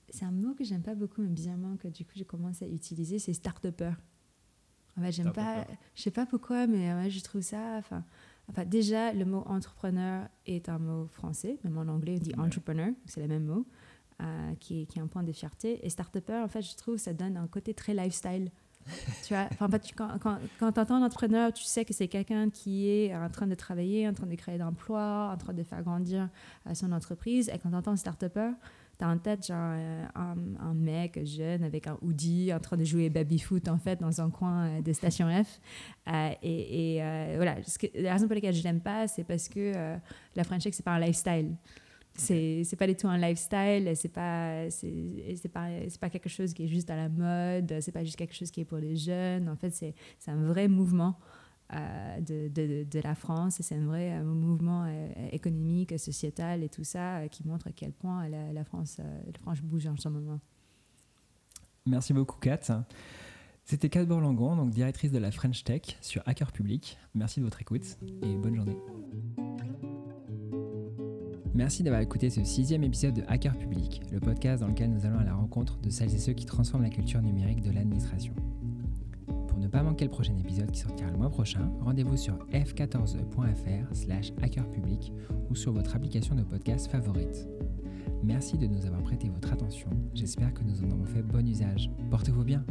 c'est un mot que j'aime pas beaucoup, mais bizarrement que du coup je commence à utiliser, c'est start-upper. En fait, j'aime pas, je sais pas pourquoi, mais ouais, je trouve ça. Enfin, enfin, déjà, le mot entrepreneur est un mot français, même en anglais, on dit entrepreneur, c'est le même mot, euh, qui, est, qui, est, un point de fierté. Et start-upper, en fait, je trouve ça donne un côté très lifestyle. tu vois, enfin, quand, quand, quand tu entends entrepreneur, tu sais que c'est quelqu'un qui est en train de travailler, en train de créer d'emplois, en train de faire grandir euh, son entreprise. Et quand tu entends start-upper, T'as en tête genre euh, un, un, mec jeune avec un hoodie en train de jouer baby foot en fait dans un coin euh, de station F. Euh, et, et voilà, la raison pour laquelle je l'aime pas, c'est parce que la French c'est pas un lifestyle. C'est c'est pas du tout un lifestyle, c'est pas c'est pas c'est pas quelque chose qui est juste à la mode, c'est pas juste quelque chose qui est pour les jeunes. En fait, c'est c'est un vrai mouvement. Euh, de, la France. C'est un vrai mouvement euh, économique, sociétal et tout ça euh, qui montre à quel point la, la France, la France bouge en ce moment. Merci beaucoup, Kat. C'était Kat Borlangon, donc directrice de la French Tech sur Hacker Public. Merci de votre écoute et bonne journée. Merci d'avoir écouté ce sixième épisode de Hacker Public, le podcast dans lequel nous allons à la rencontre de celles et ceux qui transforment la culture numérique de l'administration. Pour ne pas manquer le prochain épisode qui sortira le mois prochain, rendez-vous sur f14e.fr slash hackerpublic ou sur votre application de podcast favorite. Merci de nous avoir prêté votre attention, j'espère que nous en avons fait bon usage. Portez-vous bien